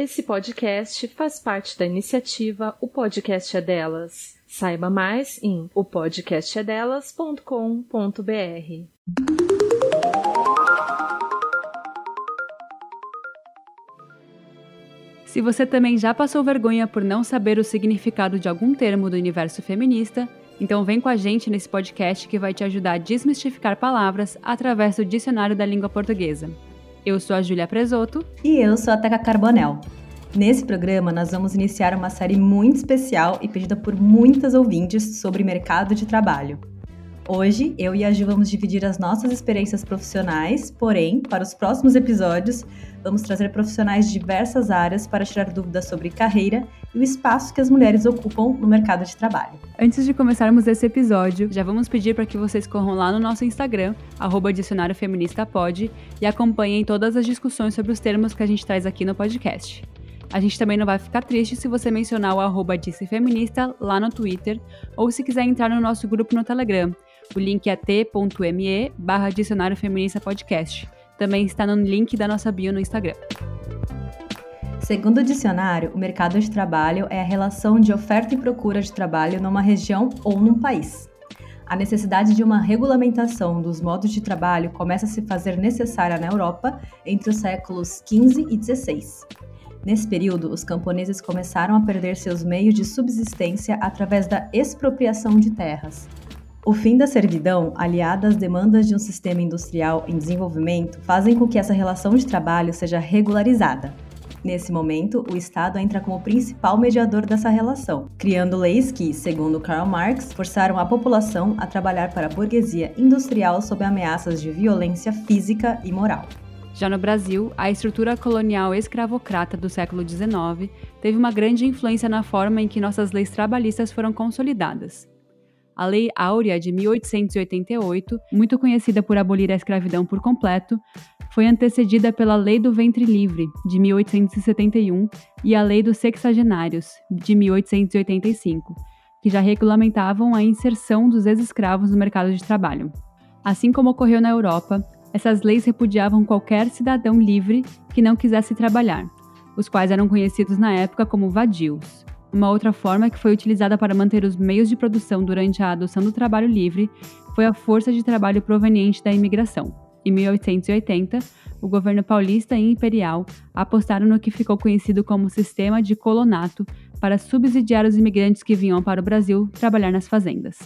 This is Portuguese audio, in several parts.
Esse podcast faz parte da iniciativa O Podcast é Delas. Saiba mais em opodcastedelas.com.br. Se você também já passou vergonha por não saber o significado de algum termo do universo feminista, então vem com a gente nesse podcast que vai te ajudar a desmistificar palavras através do dicionário da língua portuguesa. Eu sou a Júlia Presoto. E eu sou a Teca Carbonel. Nesse programa, nós vamos iniciar uma série muito especial e pedida por muitas ouvintes sobre mercado de trabalho. Hoje, eu e a Ju vamos dividir as nossas experiências profissionais, porém, para os próximos episódios, vamos trazer profissionais de diversas áreas para tirar dúvidas sobre carreira e o espaço que as mulheres ocupam no mercado de trabalho. Antes de começarmos esse episódio, já vamos pedir para que vocês corram lá no nosso Instagram, arroba Dicionário Feminista e acompanhem todas as discussões sobre os termos que a gente traz aqui no podcast. A gente também não vai ficar triste se você mencionar o arroba Feminista lá no Twitter, ou se quiser entrar no nosso grupo no Telegram, o link é t.me barra Dicionário Feminista Podcast. Também está no link da nossa bio no Instagram. Segundo o dicionário, o mercado de trabalho é a relação de oferta e procura de trabalho numa região ou num país. A necessidade de uma regulamentação dos modos de trabalho começa a se fazer necessária na Europa entre os séculos XV e XVI. Nesse período, os camponeses começaram a perder seus meios de subsistência através da expropriação de terras, o fim da servidão, aliada às demandas de um sistema industrial em desenvolvimento, fazem com que essa relação de trabalho seja regularizada. Nesse momento, o Estado entra como principal mediador dessa relação, criando leis que, segundo Karl Marx, forçaram a população a trabalhar para a burguesia industrial sob ameaças de violência física e moral. Já no Brasil, a estrutura colonial escravocrata do século XIX teve uma grande influência na forma em que nossas leis trabalhistas foram consolidadas. A Lei Áurea de 1888, muito conhecida por abolir a escravidão por completo, foi antecedida pela Lei do Ventre Livre, de 1871, e a Lei dos Sexagenários, de 1885, que já regulamentavam a inserção dos ex-escravos no mercado de trabalho. Assim como ocorreu na Europa, essas leis repudiavam qualquer cidadão livre que não quisesse trabalhar, os quais eram conhecidos na época como vadios. Uma outra forma que foi utilizada para manter os meios de produção durante a adoção do trabalho livre foi a força de trabalho proveniente da imigração. Em 1880, o governo paulista e imperial apostaram no que ficou conhecido como sistema de colonato para subsidiar os imigrantes que vinham para o Brasil trabalhar nas fazendas.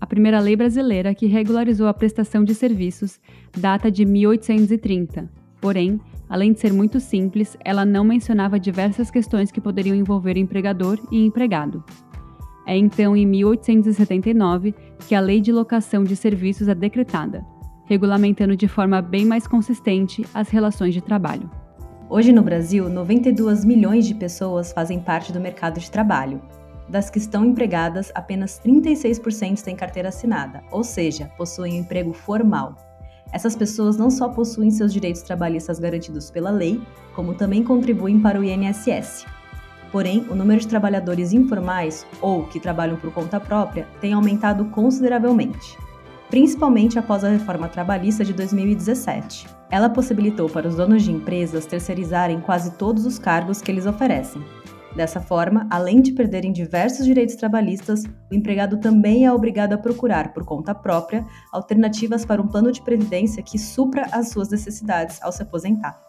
A primeira lei brasileira que regularizou a prestação de serviços data de 1830, porém, Além de ser muito simples, ela não mencionava diversas questões que poderiam envolver empregador e empregado. É então em 1879 que a Lei de Locação de Serviços é decretada, regulamentando de forma bem mais consistente as relações de trabalho. Hoje no Brasil, 92 milhões de pessoas fazem parte do mercado de trabalho. Das que estão empregadas, apenas 36% têm carteira assinada, ou seja, possuem um emprego formal. Essas pessoas não só possuem seus direitos trabalhistas garantidos pela lei, como também contribuem para o INSS. Porém, o número de trabalhadores informais ou que trabalham por conta própria tem aumentado consideravelmente, principalmente após a reforma trabalhista de 2017. Ela possibilitou para os donos de empresas terceirizarem quase todos os cargos que eles oferecem, Dessa forma, além de perderem diversos direitos trabalhistas, o empregado também é obrigado a procurar, por conta própria, alternativas para um plano de previdência que supra as suas necessidades ao se aposentar.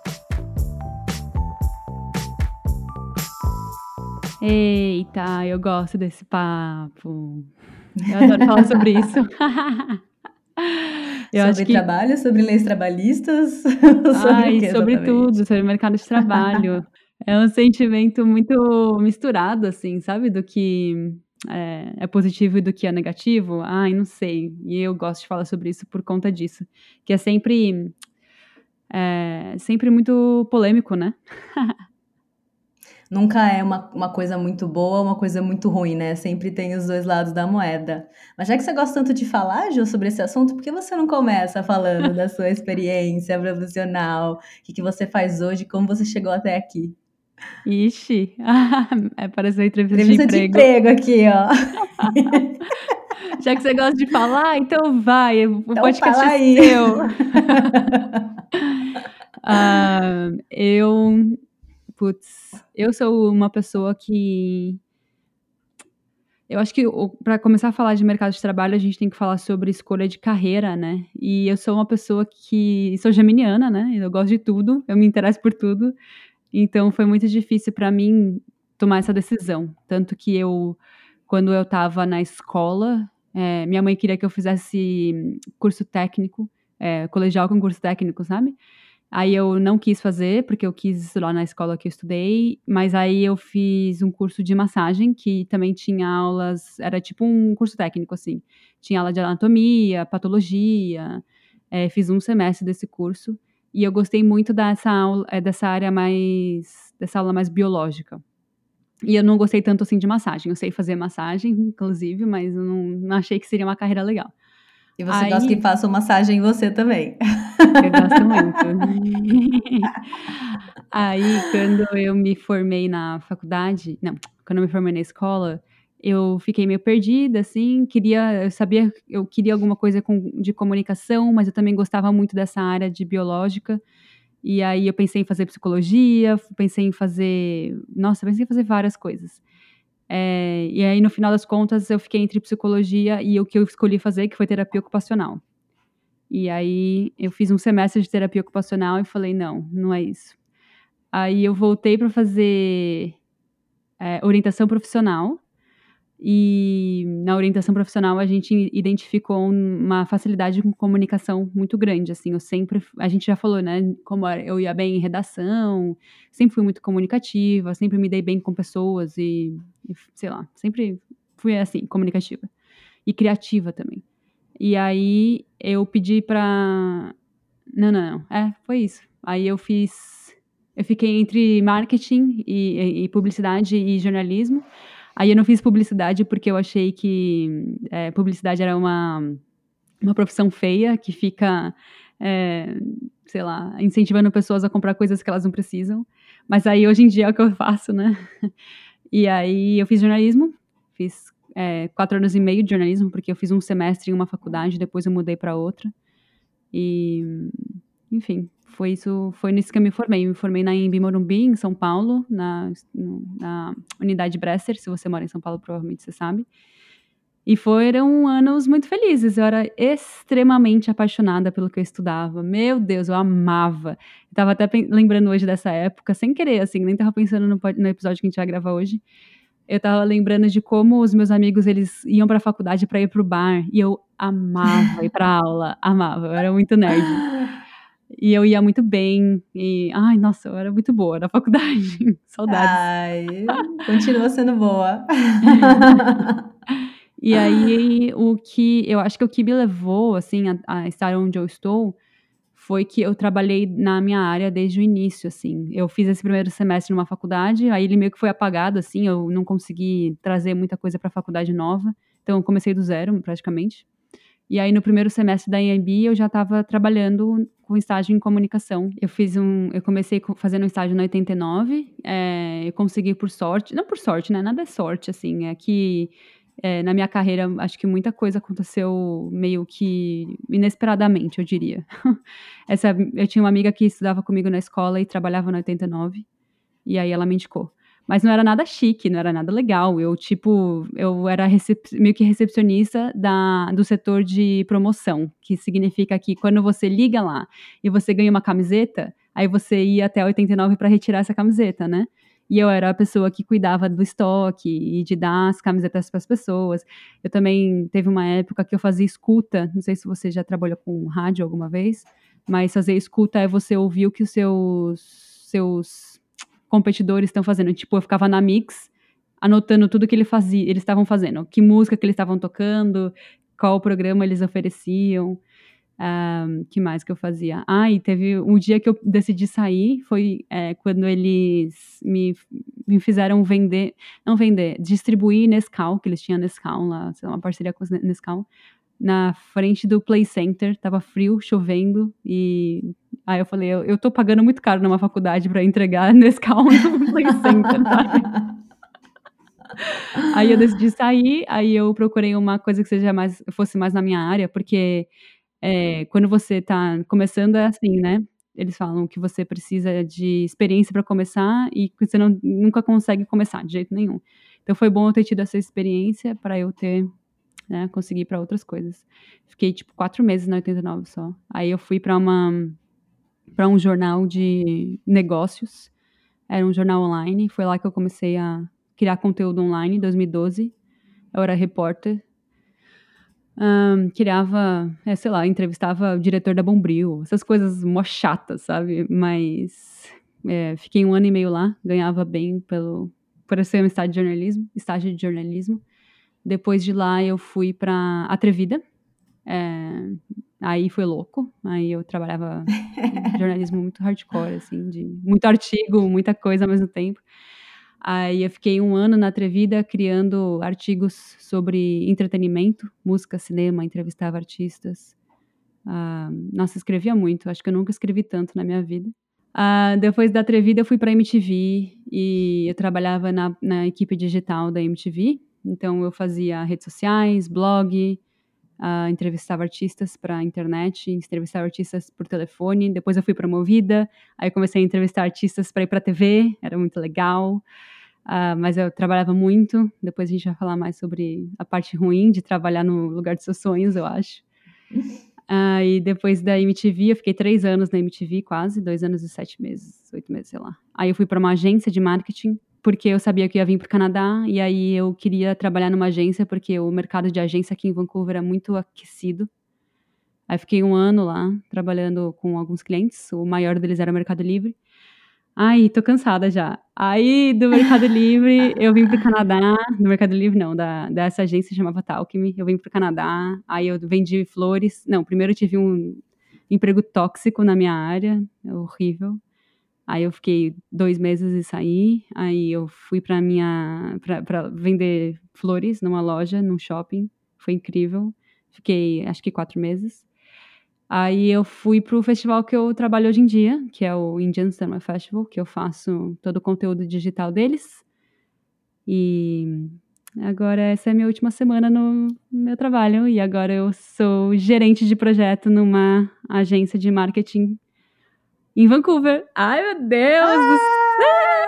Eita, eu gosto desse papo. Eu adoro falar sobre isso. Eu sobre que... trabalho, sobre leis trabalhistas, sobre Ai, sobre tudo, sobre mercado de trabalho. É um sentimento muito misturado, assim, sabe? Do que é, é, positivo e do que é negativo. Ai, não sei. E eu gosto de falar sobre isso por conta disso. Que é sempre. É, sempre muito polêmico, né? Nunca é uma, uma coisa muito boa uma coisa muito ruim, né? Sempre tem os dois lados da moeda. Mas já que você gosta tanto de falar, Ju, sobre esse assunto, por que você não começa falando da sua experiência profissional? O que, que você faz hoje? Como você chegou até aqui? Ixi, é pareceu entrevista, entrevista de emprego. de emprego aqui, ó. Já que você gosta de falar, então vai, o então podcast fala é aí. seu. uh, eu putz, eu sou uma pessoa que eu acho que para começar a falar de mercado de trabalho, a gente tem que falar sobre escolha de carreira, né? E eu sou uma pessoa que sou geminiana, né? Eu gosto de tudo, eu me interesso por tudo. Então foi muito difícil para mim tomar essa decisão, tanto que eu quando eu estava na escola, é, minha mãe queria que eu fizesse curso técnico, é, colegial com curso técnico, sabe? Aí eu não quis fazer, porque eu quis estudar na escola que eu estudei, mas aí eu fiz um curso de massagem, que também tinha aulas, era tipo um curso técnico, assim. Tinha aula de anatomia, patologia, é, fiz um semestre desse curso, e eu gostei muito dessa aula, é, dessa área mais, dessa aula mais biológica. E eu não gostei tanto assim de massagem. Eu sei fazer massagem, inclusive, mas eu não, não achei que seria uma carreira legal. E você Aí, gosta que façam massagem em você também. Eu gosto muito. Aí, quando eu me formei na faculdade, não, quando eu me formei na escola, eu fiquei meio perdida, assim, queria, eu sabia, eu queria alguma coisa com, de comunicação, mas eu também gostava muito dessa área de biológica. E aí eu pensei em fazer psicologia, pensei em fazer, nossa, pensei em fazer várias coisas. É, e aí, no final das contas, eu fiquei entre psicologia e o que eu escolhi fazer, que foi terapia ocupacional. E aí, eu fiz um semestre de terapia ocupacional e falei: não, não é isso. Aí, eu voltei para fazer é, orientação profissional. E na orientação profissional a gente identificou uma facilidade com comunicação muito grande, assim, eu sempre, a gente já falou, né, como eu ia bem em redação, sempre fui muito comunicativa, sempre me dei bem com pessoas e, e sei lá, sempre fui assim, comunicativa e criativa também. E aí eu pedi pra não, não, não, é, foi isso. Aí eu fiz, eu fiquei entre marketing e, e publicidade e jornalismo. Aí eu não fiz publicidade porque eu achei que é, publicidade era uma, uma profissão feia que fica, é, sei lá, incentivando pessoas a comprar coisas que elas não precisam. Mas aí hoje em dia é o que eu faço, né? E aí eu fiz jornalismo, fiz é, quatro anos e meio de jornalismo, porque eu fiz um semestre em uma faculdade, depois eu mudei para outra. E, enfim, foi isso, foi nisso que eu me formei. Eu me formei na Embi Morumbi, em São Paulo, na, na unidade Bresser. Se você mora em São Paulo, provavelmente você sabe. E foram anos muito felizes. Eu era extremamente apaixonada pelo que eu estudava. Meu Deus, eu amava. Estava até lembrando hoje dessa época, sem querer, assim, nem estava pensando no, no, episódio que a gente vai gravar hoje. Eu estava lembrando de como os meus amigos eles iam para a faculdade para ir para o bar e eu amava ir para aula, amava. Eu era muito nerd. E eu ia muito bem. E, ai, nossa, eu era muito boa na faculdade. Saudades. Ai, continua sendo boa. e aí, o que eu acho que o que me levou, assim, a, a, estar onde eu estou foi que eu trabalhei na minha área desde o início, assim. Eu fiz esse primeiro semestre numa faculdade, aí ele meio que foi apagado, assim, eu não consegui trazer muita coisa para a faculdade nova. Então, eu comecei do zero, praticamente. E aí, no primeiro semestre da IMB, eu já estava trabalhando com estágio em comunicação. Eu fiz um, eu comecei fazendo um estágio na 89, é, eu consegui por sorte, não por sorte, né? Nada é sorte, assim, é que é, na minha carreira acho que muita coisa aconteceu meio que inesperadamente, eu diria. Essa, eu tinha uma amiga que estudava comigo na escola e trabalhava na 89, e aí ela me indicou. Mas não era nada chique, não era nada legal. Eu, tipo, eu era meio que recepcionista da, do setor de promoção, que significa que quando você liga lá e você ganha uma camiseta, aí você ia até 89 para retirar essa camiseta, né? E eu era a pessoa que cuidava do estoque e de dar as camisetas para as pessoas. Eu também teve uma época que eu fazia escuta. Não sei se você já trabalhou com rádio alguma vez, mas fazer escuta é você ouvir o que os seus, seus competidores estão fazendo. Tipo, eu ficava na Mix anotando tudo que ele fazia, eles estavam fazendo, que música que eles estavam tocando, qual programa eles ofereciam. Um, que mais que eu fazia? Ah, e teve um dia que eu decidi sair, foi é, quando eles me, me fizeram vender, não vender, distribuir Nescau, que eles tinham Nescau lá, sei lá, uma parceria com Nescau, na frente do Play Center, tava frio, chovendo, e aí eu falei, eu, eu tô pagando muito caro numa faculdade para entregar nesse no Play Center, tá? aí eu decidi sair, aí eu procurei uma coisa que seja mais, fosse mais na minha área, porque é, quando você tá começando é assim, né? eles falam que você precisa de experiência para começar e que você não, nunca consegue começar de jeito nenhum. Então foi bom eu ter tido essa experiência para eu ter né, conseguir para outras coisas. Fiquei tipo quatro meses na 89 só. Aí eu fui para uma para um jornal de negócios. Era um jornal online. Foi lá que eu comecei a criar conteúdo online em 2012. Eu era repórter um, criava, é, sei lá, entrevistava o diretor da Bombril, essas coisas mó chatas, sabe? Mas é, fiquei um ano e meio lá, ganhava bem pelo, por ser um estágio de jornalismo, estágio de jornalismo. Depois de lá eu fui para Atrevida, é, aí foi louco, aí eu trabalhava jornalismo muito hardcore, assim, de muito artigo, muita coisa ao mesmo tempo. Aí eu fiquei um ano na Atrevida criando artigos sobre entretenimento, música, cinema, entrevistava artistas. Uh, nossa, escrevia muito, acho que eu nunca escrevi tanto na minha vida. Uh, depois da Atrevida eu fui para a MTV e eu trabalhava na, na, equipe digital da MTV. Então eu fazia redes sociais, blog, uh, entrevistava artistas para internet, entrevistava artistas por telefone. Depois eu fui para Movida, aí comecei a entrevistar artistas para ir para TV, era muito legal. Uh, mas eu trabalhava muito. Depois a gente vai falar mais sobre a parte ruim de trabalhar no lugar dos seus sonhos, eu acho. Uh, e depois da MTV, eu fiquei três anos na MTV, quase, dois anos e sete meses, oito meses, sei lá. Aí eu fui para uma agência de marketing, porque eu sabia que ia vir para o Canadá, e aí eu queria trabalhar numa agência, porque o mercado de agência aqui em Vancouver é muito aquecido. Aí fiquei um ano lá, trabalhando com alguns clientes, o maior deles era o Mercado Livre. Ai, tô cansada já. Aí, do Mercado Livre, eu vim pro Canadá. No Mercado Livre, não, da, dessa agência chamava Talkme. Eu vim pro Canadá. Aí eu vendi flores. Não, primeiro eu tive um emprego tóxico na minha área. Horrível. Aí eu fiquei dois meses e saí. Aí eu fui pra minha. Pra vender flores numa loja, num shopping. Foi incrível. Fiquei, acho que quatro meses. Aí eu fui pro festival que eu trabalho hoje em dia, que é o Indian Summer Festival, que eu faço todo o conteúdo digital deles. E agora essa é a minha última semana no meu trabalho e agora eu sou gerente de projeto numa agência de marketing em Vancouver. Ai, meu Deus ah! do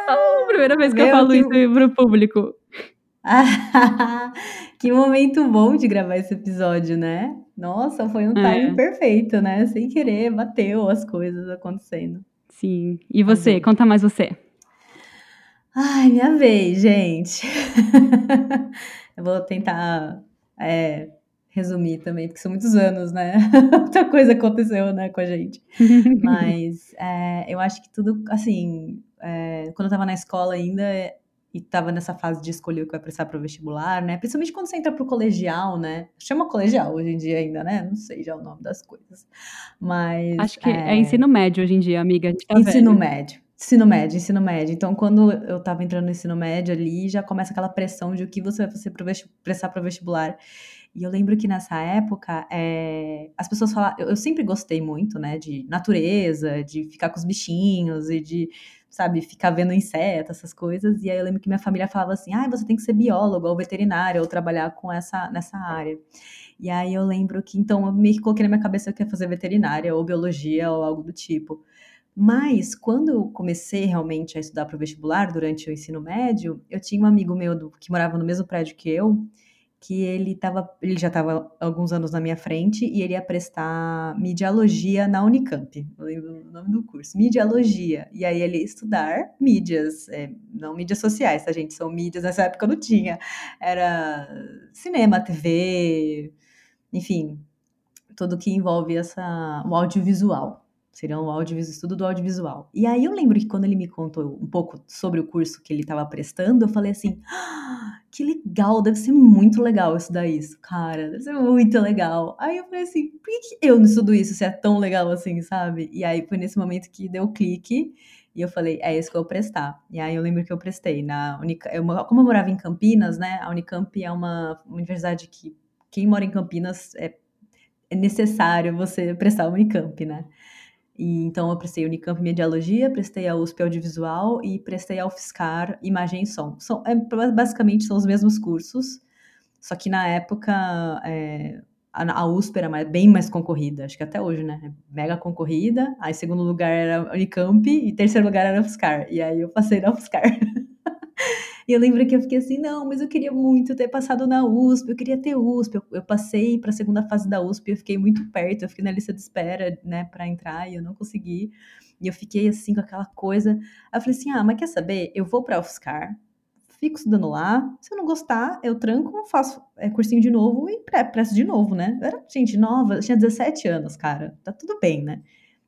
céu! Primeira vez que meu, eu falo que... isso pro público. que momento bom de gravar esse episódio, né? Nossa, foi um timing é. perfeito, né? Sem querer, bateu as coisas acontecendo. Sim. E você? Conta mais você. Ai, minha vez, gente. eu vou tentar é, resumir também, porque são muitos anos, né? Muita coisa aconteceu, né, com a gente. Mas é, eu acho que tudo, assim, é, quando eu tava na escola ainda, e estava nessa fase de escolher o que vai prestar para o vestibular, né? Principalmente quando você entra para o colegial, né? Chama colegial hoje em dia ainda, né? Não sei já o nome das coisas. Mas. Acho que é, é ensino médio hoje em dia, amiga. Tá ensino médio. Ensino médio, ensino médio. Então, quando eu estava entrando no ensino médio ali, já começa aquela pressão de o que você vai fazer para prestar para o vestibular. E eu lembro que nessa época, é, as pessoas falavam. Eu, eu sempre gostei muito, né, de natureza, de ficar com os bichinhos e de sabe, ficar vendo insetos, essas coisas. E aí eu lembro que minha família falava assim: ah, você tem que ser biólogo ou veterinário ou trabalhar com essa nessa área. E aí eu lembro que então eu meio que coloquei na minha cabeça que ia fazer veterinária ou biologia ou algo do tipo. Mas quando eu comecei realmente a estudar para o vestibular durante o ensino médio, eu tinha um amigo meu do, que morava no mesmo prédio que eu, que ele tava, ele já estava alguns anos na minha frente e ele ia prestar mediologia na Unicamp. Eu lembro o nome do curso, mediologia. E aí ele ia estudar mídias, é, não mídias sociais, tá gente? São mídias, nessa época não tinha. Era cinema, TV, enfim, tudo que envolve essa, o audiovisual. Seria um audiovisual, estudo do audiovisual. E aí eu lembro que quando ele me contou um pouco sobre o curso que ele estava prestando, eu falei assim: ah, que legal, deve ser muito legal estudar isso, cara, deve ser muito legal. Aí eu falei assim: por que, eu não estudo isso se é tão legal assim, sabe? E aí foi nesse momento que deu clique. E eu falei, é isso que eu vou prestar. E aí eu lembro que eu prestei na Unicamp. Como eu morava em Campinas, né? A Unicamp é uma universidade que quem mora em Campinas é, é necessário você prestar a Unicamp, né? E, então, eu prestei Unicamp Mediologia, prestei a USP Audiovisual e prestei a UFSCar Imagem e Som. São, é, basicamente, são os mesmos cursos, só que na época é, a, USP era mais, bem mais concorrida, acho que até hoje, né? Mega concorrida. Aí segundo lugar era Unicamp e terceiro lugar era UFSCar. E aí eu passei na UFSCar. E eu lembro que eu fiquei assim, não, mas eu queria muito ter passado na USP, eu queria ter USP. Eu, eu passei para a segunda fase da USP, eu fiquei muito perto, eu fiquei na lista de espera, né, para entrar e eu não consegui. E eu fiquei assim com aquela coisa. Aí eu falei assim: ah, mas quer saber? Eu vou para UFSCar, fico estudando lá. Se eu não gostar, eu tranco, faço é, cursinho de novo e presto de novo, né? Eu era gente nova, tinha 17 anos, cara. Tá tudo bem, né?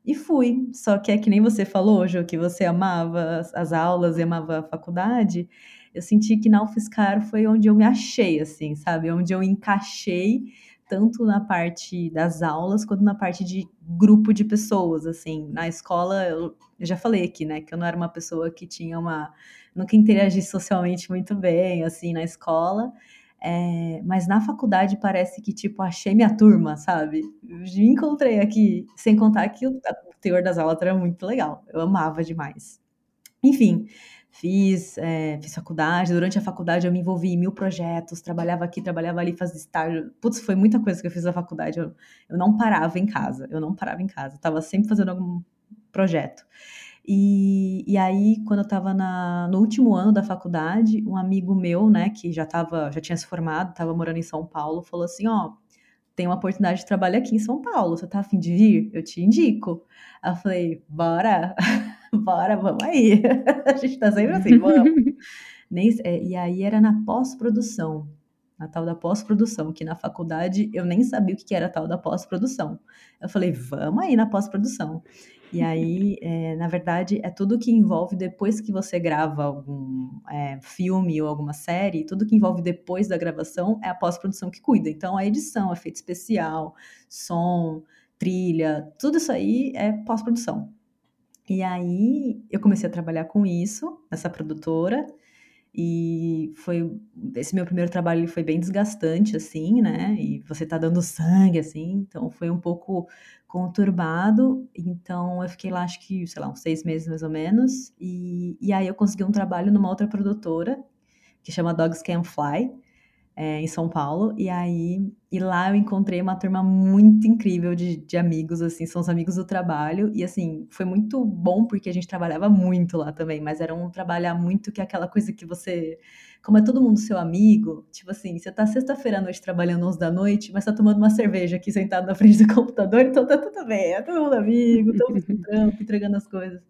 E fui. Só que é que nem você falou, hoje que você amava as, as aulas e amava a faculdade eu senti que na UFSCar foi onde eu me achei, assim, sabe? Onde eu encaixei tanto na parte das aulas quanto na parte de grupo de pessoas, assim. Na escola, eu, eu já falei aqui, né, que eu não era uma pessoa que tinha uma... Nunca interagi socialmente muito bem, assim, na escola. É, mas na faculdade parece que, tipo, achei minha turma, sabe? Me encontrei aqui, sem contar que o, teor das aulas era muito legal. Eu amava demais. Enfim, Fiz, é, fiz faculdade, durante a faculdade eu me envolvi em mil projetos, trabalhava aqui, trabalhava ali, fazia estágio. Putz, foi muita coisa que eu fiz na faculdade. Eu, eu não parava em casa, eu não parava em casa, eu tava sempre fazendo algum projeto. E, e aí, quando eu estava no último ano da faculdade, um amigo meu, né, que já tava, já tinha se formado, estava morando em São Paulo, falou assim: Ó, tem uma oportunidade de trabalho aqui em São Paulo, você tá afim de vir? Eu te indico. Aí eu falei: Bora! bora, vamos aí. a gente tá sempre assim, vamos. Nem, é, e aí era na pós-produção, na tal da pós-produção, que na faculdade eu nem sabia o que era a tal da pós-produção. Eu falei, vamos aí na pós-produção. E aí, é, na verdade, é tudo que envolve depois que você grava algum é, filme ou alguma série, tudo que envolve depois da gravação é a pós-produção que cuida. Então, a edição, efeito especial, som, trilha, tudo isso aí é pós-produção. E aí eu comecei a trabalhar com isso, nessa produtora, e foi esse meu primeiro trabalho foi bem desgastante assim, né? E você tá dando sangue assim, então foi um pouco conturbado. Então eu fiquei lá acho que, sei lá, uns seis meses mais ou menos. E, e aí eu consegui um trabalho numa outra produtora que chama Dogs Can Fly é, em São Paulo, e aí e lá eu encontrei uma turma muito incrível de, de amigos, assim, são os amigos do trabalho, e assim, foi muito bom porque a gente trabalhava muito lá também, mas era um trabalhar muito que é aquela coisa que você, como é todo mundo seu amigo, tipo assim, você tá sexta-feira à noite trabalhando 11 da noite, mas tá tomando uma cerveja aqui sentado na frente do computador, então tá tudo bem, é todo mundo amigo, todo mundo trampo, entregando as coisas.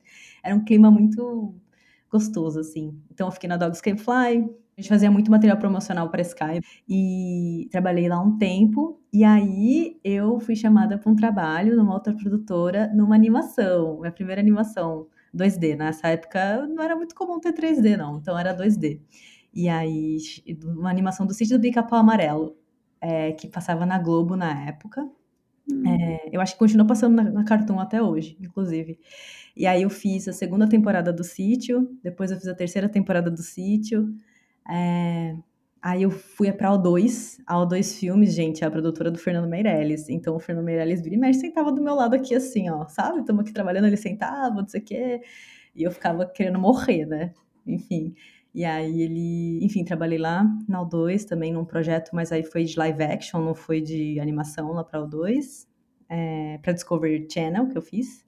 Era um clima muito gostoso, assim. Então eu fiquei na Dogs Can Fly, a gente fazia muito material promocional para Skype e trabalhei lá um tempo. E aí eu fui chamada para um trabalho numa outra produtora, numa animação, minha primeira animação 2D. Nessa época não era muito comum ter 3D, não, então era 2D. E aí, uma animação do sítio do Bica-Pau Amarelo, é, que passava na Globo na época. Hum. É, eu acho que continua passando na, na Cartoon até hoje, inclusive. E aí eu fiz a segunda temporada do sítio, depois eu fiz a terceira temporada do sítio. É, aí eu fui para a O2, a O2 Filmes, gente, é a produtora do Fernando Meirelles. Então o Fernando Meirelles vira e mexe, sentava do meu lado aqui assim, ó, sabe? Estamos aqui trabalhando, ele sentava, não sei o quê. E eu ficava querendo morrer, né? Enfim. E aí ele, enfim, trabalhei lá na O2 também num projeto, mas aí foi de live action, não foi de animação lá para O2, é, para Discovery Channel que eu fiz.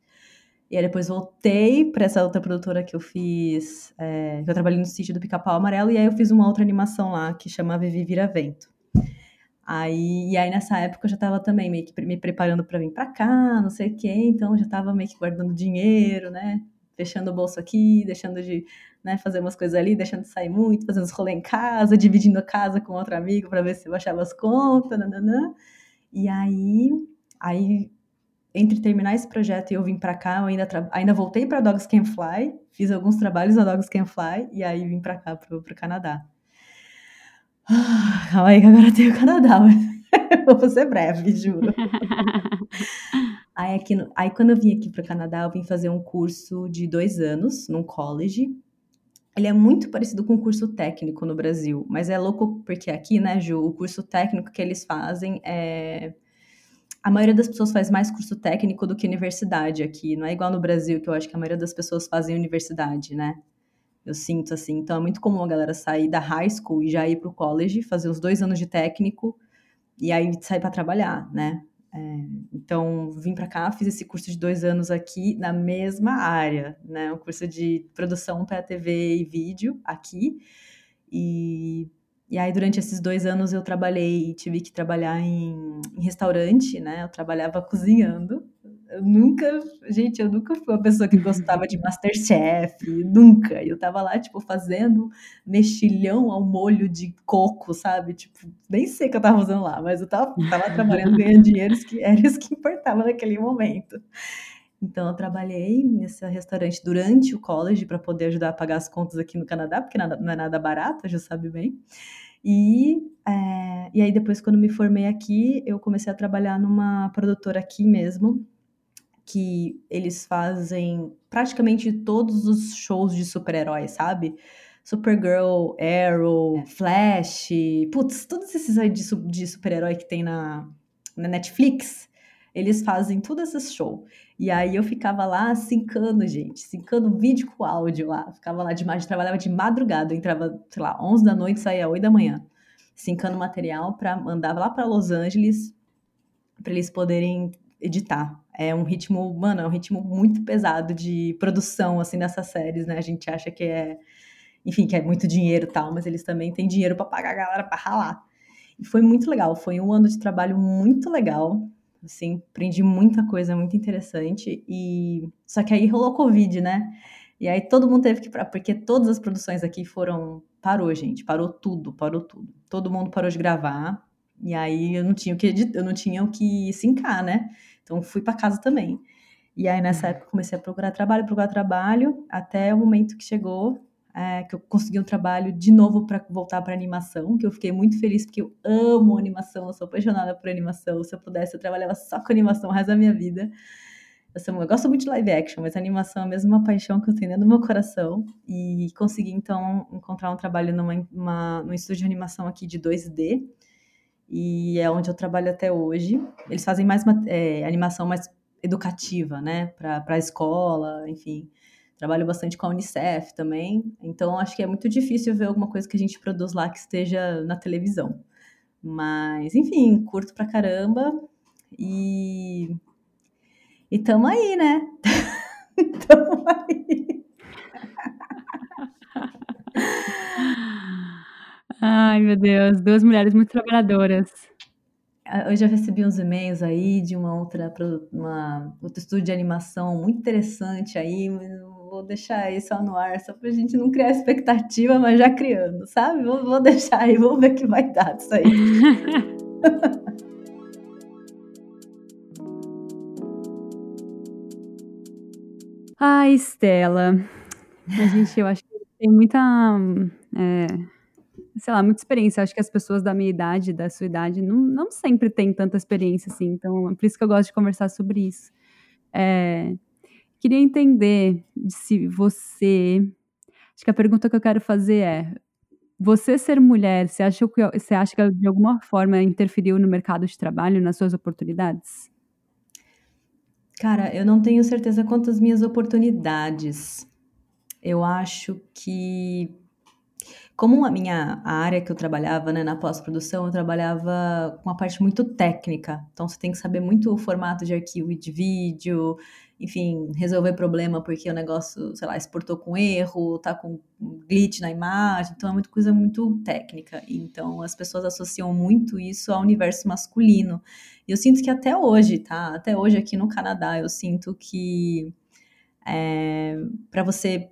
E aí depois voltei para essa outra produtora que eu fiz, é, que eu trabalhei no sítio do Pica-Pau Amarelo, e aí eu fiz uma outra animação lá que chama Vivi Vira Vento. Aí, e aí nessa época eu já estava também meio que me preparando para vir para cá, não sei o quê, então já estava meio que guardando dinheiro, né? Fechando o bolso aqui, deixando de né, fazer umas coisas ali, deixando de sair muito, fazendo os rolês em casa, dividindo a casa com outro amigo para ver se eu achava as contas, nananã. E aí, aí entre terminar esse projeto e eu vim para cá, eu ainda, ainda voltei para Dogs Can Fly, fiz alguns trabalhos na Dogs Can Fly e aí vim para cá, pro, pro Canadá. Ah, calma aí que agora tem o Canadá, mas vou ser breve, juro. aí, aqui no, aí quando eu vim aqui para o Canadá, eu vim fazer um curso de dois anos num college. Ele é muito parecido com o curso técnico no Brasil, mas é louco porque aqui, né, Ju, o curso técnico que eles fazem é a maioria das pessoas faz mais curso técnico do que universidade aqui. Não é igual no Brasil, que eu acho que a maioria das pessoas fazem universidade, né? Eu sinto assim. Então é muito comum a galera sair da high school e já ir pro college, fazer os dois anos de técnico e aí saí para trabalhar, né? É, então, vim para cá, fiz esse curso de dois anos aqui na mesma área, né? Um curso de produção para TV e vídeo aqui. E, e aí, durante esses dois anos, eu trabalhei, tive que trabalhar em, em restaurante, né? Eu trabalhava cozinhando. Eu nunca, gente, eu nunca fui uma pessoa que gostava de Masterchef, nunca. Eu tava lá, tipo, fazendo mexilhão ao molho de coco, sabe? Tipo, nem sei o que eu tava fazendo lá, mas eu tava, tava trabalhando, ganhando dinheiro, que era isso que importava naquele momento. Então, eu trabalhei nesse restaurante durante o college para poder ajudar a pagar as contas aqui no Canadá, porque nada, não é nada barato, já sabe bem. E, é, e aí, depois, quando me formei aqui, eu comecei a trabalhar numa produtora aqui mesmo, que eles fazem praticamente todos os shows de super-heróis, sabe? Supergirl, Arrow, Flash, putz, todos esses aí de, de super-herói que tem na, na Netflix, eles fazem todos esses shows. E aí eu ficava lá sincando, gente, sincando vídeo com áudio lá. Ficava lá de trabalhava de madrugada, eu entrava, sei lá, 11 da noite, saía 8 da manhã, sincando material para mandava lá para Los Angeles para eles poderem editar. É um ritmo, mano, é um ritmo muito pesado de produção, assim, dessas séries, né? A gente acha que é, enfim, que é muito dinheiro e tal, mas eles também têm dinheiro para pagar a galera para ralar. E foi muito legal, foi um ano de trabalho muito legal, assim, aprendi muita coisa muito interessante e só que aí rolou Covid, né? E aí todo mundo teve que pra... porque todas as produções aqui foram parou, gente, parou tudo, parou tudo. Todo mundo parou de gravar. E aí eu não tinha o que eu não tinha o que sincar, né? Então fui para casa também. E aí nessa época comecei a procurar trabalho, procurar trabalho, até o momento que chegou é, que eu consegui um trabalho de novo para voltar para animação, que eu fiquei muito feliz porque eu amo animação, eu sou apaixonada por animação. Se eu pudesse, eu trabalhava só com animação o resto da minha vida. Eu, sou, eu gosto muito de live action, mas a animação é mesmo uma paixão que eu tenho dentro do meu coração. E consegui, então, encontrar um trabalho numa, uma, num estúdio de animação aqui de 2D, e é onde eu trabalho até hoje. Eles fazem mais é, animação mais educativa, né, para a escola, enfim. Trabalho bastante com a Unicef também, então acho que é muito difícil ver alguma coisa que a gente produz lá que esteja na televisão. Mas, enfim, curto pra caramba e. E tamo aí, né? tamo aí. Ai, meu Deus, duas mulheres muito trabalhadoras. Hoje eu recebi uns e-mails aí de uma outra, uma, outro estúdio de animação muito interessante aí, vou deixar só no ar, só pra gente não criar expectativa, mas já criando, sabe? Vou, vou deixar aí, vamos ver que vai dar disso aí. Ai, Estela. A gente, eu acho que tem muita. É, sei lá, muita experiência. Acho que as pessoas da minha idade, da sua idade, não, não sempre têm tanta experiência assim. Então, é por isso que eu gosto de conversar sobre isso. É, Queria entender se você. Acho que a pergunta que eu quero fazer é: você ser mulher, você acha que, você acha que de alguma forma interferiu no mercado de trabalho, nas suas oportunidades? Cara, eu não tenho certeza quanto às minhas oportunidades. Eu acho que, como a minha a área que eu trabalhava né, na pós-produção, eu trabalhava com uma parte muito técnica. Então, você tem que saber muito o formato de arquivo e de vídeo, enfim, resolver problema porque o negócio, sei lá, exportou com erro, tá com glitch na imagem, então é muita coisa muito técnica. Então as pessoas associam muito isso ao universo masculino. E eu sinto que até hoje, tá? Até hoje aqui no Canadá, eu sinto que é, para você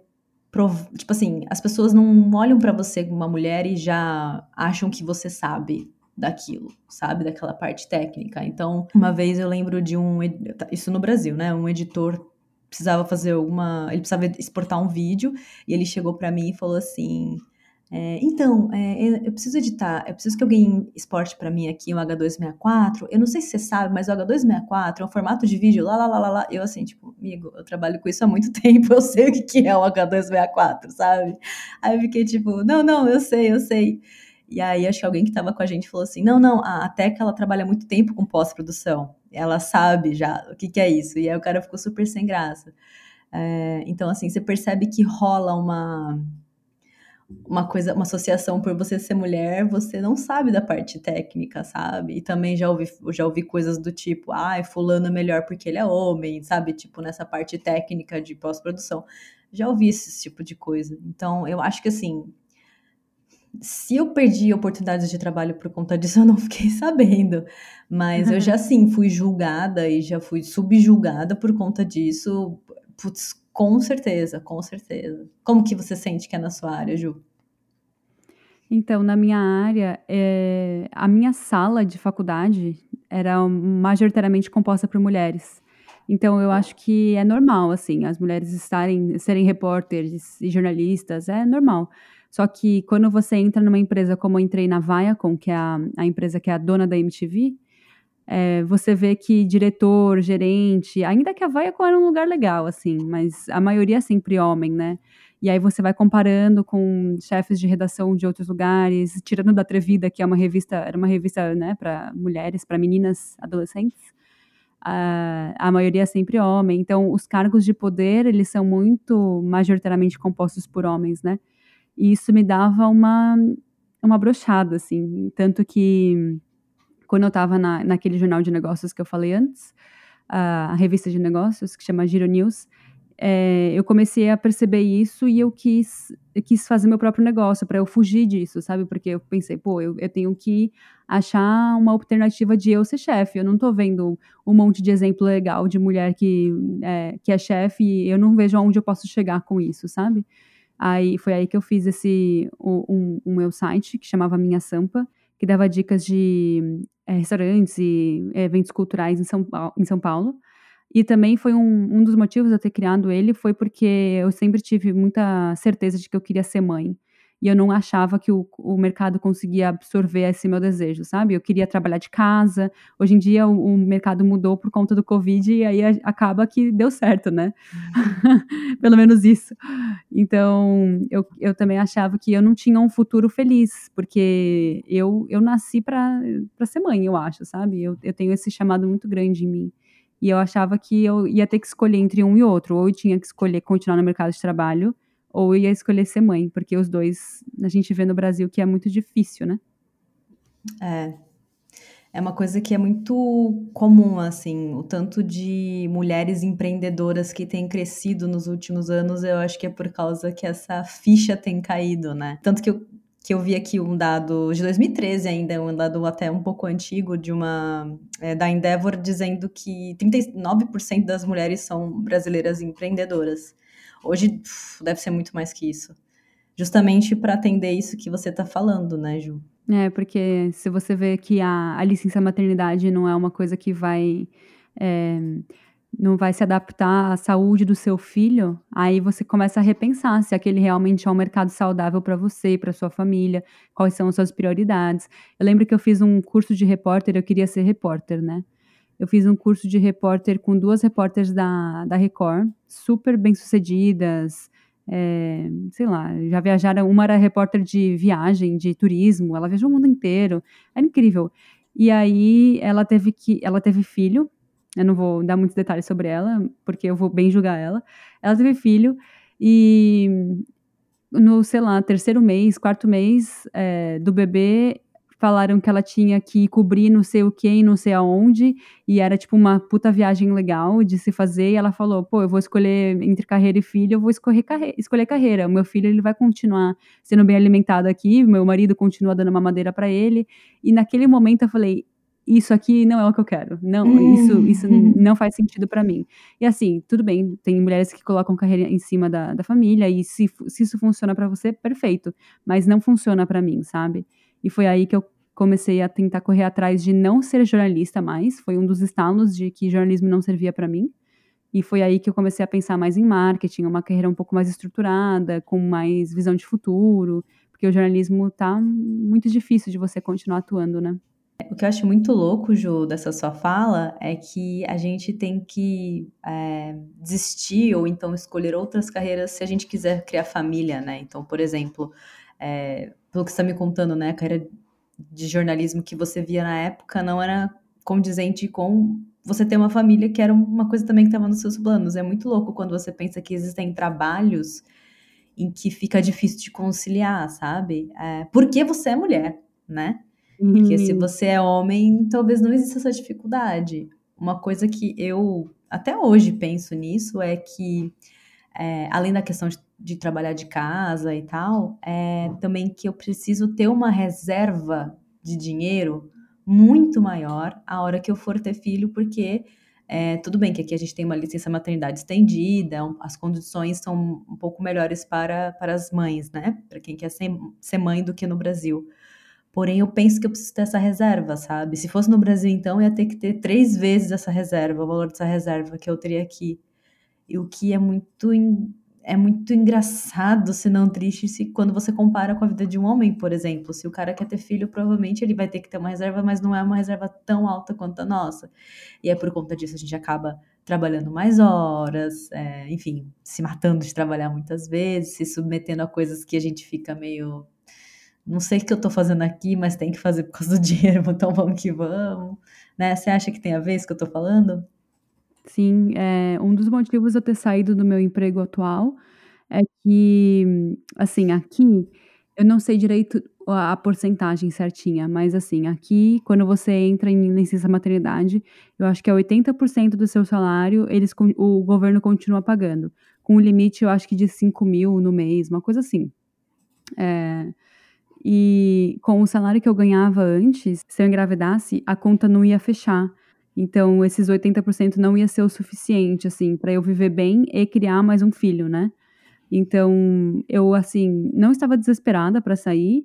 tipo assim, as pessoas não olham para você como uma mulher e já acham que você sabe daquilo, sabe? Daquela parte técnica. Então, uma vez eu lembro de um. Isso no Brasil, né? Um editor precisava fazer alguma. Ele precisava exportar um vídeo e ele chegou para mim e falou assim. É, então, é, eu preciso editar, eu preciso que alguém exporte para mim aqui um H264. Eu não sei se você sabe, mas o H264 é um formato de vídeo lá, lá, lá, lá, lá. Eu assim, tipo, amigo, eu trabalho com isso há muito tempo, eu sei o que é o H264, sabe? Aí eu fiquei tipo, não, não, eu sei, eu sei. E aí acho que alguém que estava com a gente falou assim: não, não, a Teca ela trabalha muito tempo com pós-produção. Ela sabe já o que, que é isso. E aí o cara ficou super sem graça. É, então, assim, você percebe que rola uma, uma coisa, uma associação por você ser mulher, você não sabe da parte técnica, sabe? E também já ouvi, já ouvi coisas do tipo, ah, fulano é melhor porque ele é homem, sabe? Tipo, nessa parte técnica de pós-produção. Já ouvi esse tipo de coisa. Então, eu acho que assim, se eu perdi oportunidades de trabalho por conta disso, eu não fiquei sabendo. Mas eu já sim fui julgada e já fui subjulgada por conta disso. Putz, com certeza, com certeza. Como que você sente que é na sua área, Ju? Então, na minha área, é, a minha sala de faculdade era majoritariamente composta por mulheres. Então, eu acho que é normal, assim, as mulheres estarem, serem repórteres e jornalistas, é normal. Só que quando você entra numa empresa como eu entrei na Viacom, que é a, a empresa que é a dona da MTV, é, você vê que diretor, gerente, ainda que a Viacom era um lugar legal, assim, mas a maioria é sempre homem, né? E aí você vai comparando com chefes de redação de outros lugares, tirando da Atrevida, que é uma revista, era uma revista, né, para mulheres, para meninas, adolescentes. A, a maioria é sempre homem. Então, os cargos de poder, eles são muito majoritariamente compostos por homens, né? E isso me dava uma, uma brochada, assim. Tanto que, quando eu estava na, naquele jornal de negócios que eu falei antes, a, revista de negócios, que chama Giro News, é, eu comecei a perceber isso e eu quis, eu quis fazer meu próprio negócio para eu fugir disso, sabe? Porque eu pensei, pô, eu, eu, tenho que achar uma alternativa de eu ser chefe. Eu não tô vendo um monte de exemplo legal de mulher que é, que é chefe e eu não vejo aonde eu posso chegar com isso, sabe? Aí foi aí que eu fiz esse o, um, meu site que chamava Minha Sampa, que dava dicas de é, restaurantes e eventos culturais em São, em São Paulo. E também foi um, um dos motivos de eu ter criado ele foi porque eu sempre tive muita certeza de que eu queria ser mãe e eu não achava que o, o mercado conseguia absorver esse meu desejo, sabe? Eu queria trabalhar de casa. Hoje em dia o, o mercado mudou por conta do Covid e aí a, acaba que deu certo, né? Uhum. Pelo menos isso. Então eu, eu também achava que eu não tinha um futuro feliz, porque eu, eu nasci para ser mãe, eu acho, sabe? Eu, eu tenho esse chamado muito grande em mim. E eu achava que eu ia ter que escolher entre um e outro, ou eu tinha que escolher continuar no mercado de trabalho ou ia escolher ser mãe, porque os dois a gente vê no Brasil que é muito difícil, né? É. É uma coisa que é muito comum, assim, o tanto de mulheres empreendedoras que têm crescido nos últimos anos, eu acho que é por causa que essa ficha tem caído, né? Tanto que eu, que eu vi aqui um dado de 2013 ainda, um dado até um pouco antigo, de uma é, da Endeavor, dizendo que 39% das mulheres são brasileiras empreendedoras. Hoje deve ser muito mais que isso. Justamente para atender isso que você está falando, né, Ju? É, porque se você vê que a, a licença maternidade não é uma coisa que vai. É, não vai se adaptar à saúde do seu filho, aí você começa a repensar se aquele realmente é um mercado saudável para você, para sua família, quais são as suas prioridades. Eu lembro que eu fiz um curso de repórter, eu queria ser repórter, né? Eu fiz um curso de repórter com duas repórteres da, da Record, super bem-sucedidas, é, sei lá, já viajaram. Uma era repórter de viagem, de turismo, ela viajou o mundo inteiro, era incrível. E aí ela teve que, ela teve filho. Eu não vou dar muitos detalhes sobre ela, porque eu vou bem julgar ela. Ela teve filho e no, sei lá, terceiro mês, quarto mês é, do bebê, falaram que ela tinha que cobrir não sei o que e não sei aonde, e era tipo uma puta viagem legal de se fazer, e ela falou, pô, eu vou escolher entre carreira e filho, eu vou escolher, carre escolher carreira, o meu filho ele vai continuar sendo bem alimentado aqui, meu marido continua dando uma madeira para ele, e naquele momento eu falei, isso aqui não é o que eu quero. Não, uhum. isso, isso não faz sentido para mim. E assim, tudo bem, tem mulheres que colocam carreira em cima da, da família, e se, se isso funciona para você, perfeito. Mas não funciona para mim, sabe? E foi aí que eu comecei a tentar correr atrás de não ser jornalista mais. Foi um dos estalos de que jornalismo não servia para mim. E foi aí que eu comecei a pensar mais em marketing, uma carreira um pouco mais estruturada, com mais visão de futuro, porque o jornalismo tá muito difícil de você continuar atuando, né? O que eu acho muito louco, Ju, dessa sua fala é que a gente tem que é, desistir ou então escolher outras carreiras se a gente quiser criar família, né? Então, por exemplo, é, pelo que você está me contando, né? A carreira de jornalismo que você via na época não era condizente com você ter uma família, que era uma coisa também que estava nos seus planos. É muito louco quando você pensa que existem trabalhos em que fica difícil de conciliar, sabe? É, porque você é mulher, né? Porque se uhum. você é homem, talvez não exista essa dificuldade. Uma coisa que eu até hoje penso nisso é que, é, além da questão de, de, trabalhar de casa e tal, é também que eu preciso ter uma reserva de dinheiro muito maior a hora que eu for ter filho, porque é, tudo bem que aqui a gente tem uma licença maternidade estendida, as condições são um pouco melhores para, para as mães, né? Para quem quer ser, ser mãe do que no Brasil. Porém, eu penso que eu preciso ter essa reserva, sabe? Se fosse no Brasil, então, eu ia ter que ter três vezes essa reserva, o valor dessa reserva que eu teria aqui. E o que é muito, é muito engraçado, se não triste, se quando você compara com a vida de um homem, por exemplo. Se o cara quer ter filho, provavelmente ele vai ter que ter uma reserva, mas não é uma reserva tão alta quanto a nossa. E é por conta disso a gente acaba trabalhando mais horas, é, enfim, se matando de trabalhar muitas vezes, se submetendo a coisas que a gente fica meio não sei o que eu tô fazendo aqui, mas tem que fazer por causa do dinheiro, então vamos que vamos, né? Você acha que tem a ver isso que eu tô falando? Sim, é, um dos motivos de eu ter saído do meu emprego atual é que, assim, aqui eu não sei direito a, a porcentagem certinha, mas assim, aqui, quando você entra em licença maternidade, eu acho que é 80% do seu salário, eles, o governo continua pagando. Com um limite, eu acho que de 5 mil no mês, uma coisa assim. É, e com o salário que eu ganhava antes, se eu engravidasse, a conta não ia fechar. Então, esses 80% não ia ser o suficiente, assim, para eu viver bem e criar mais um filho, né? Então, eu, assim, não estava desesperada para sair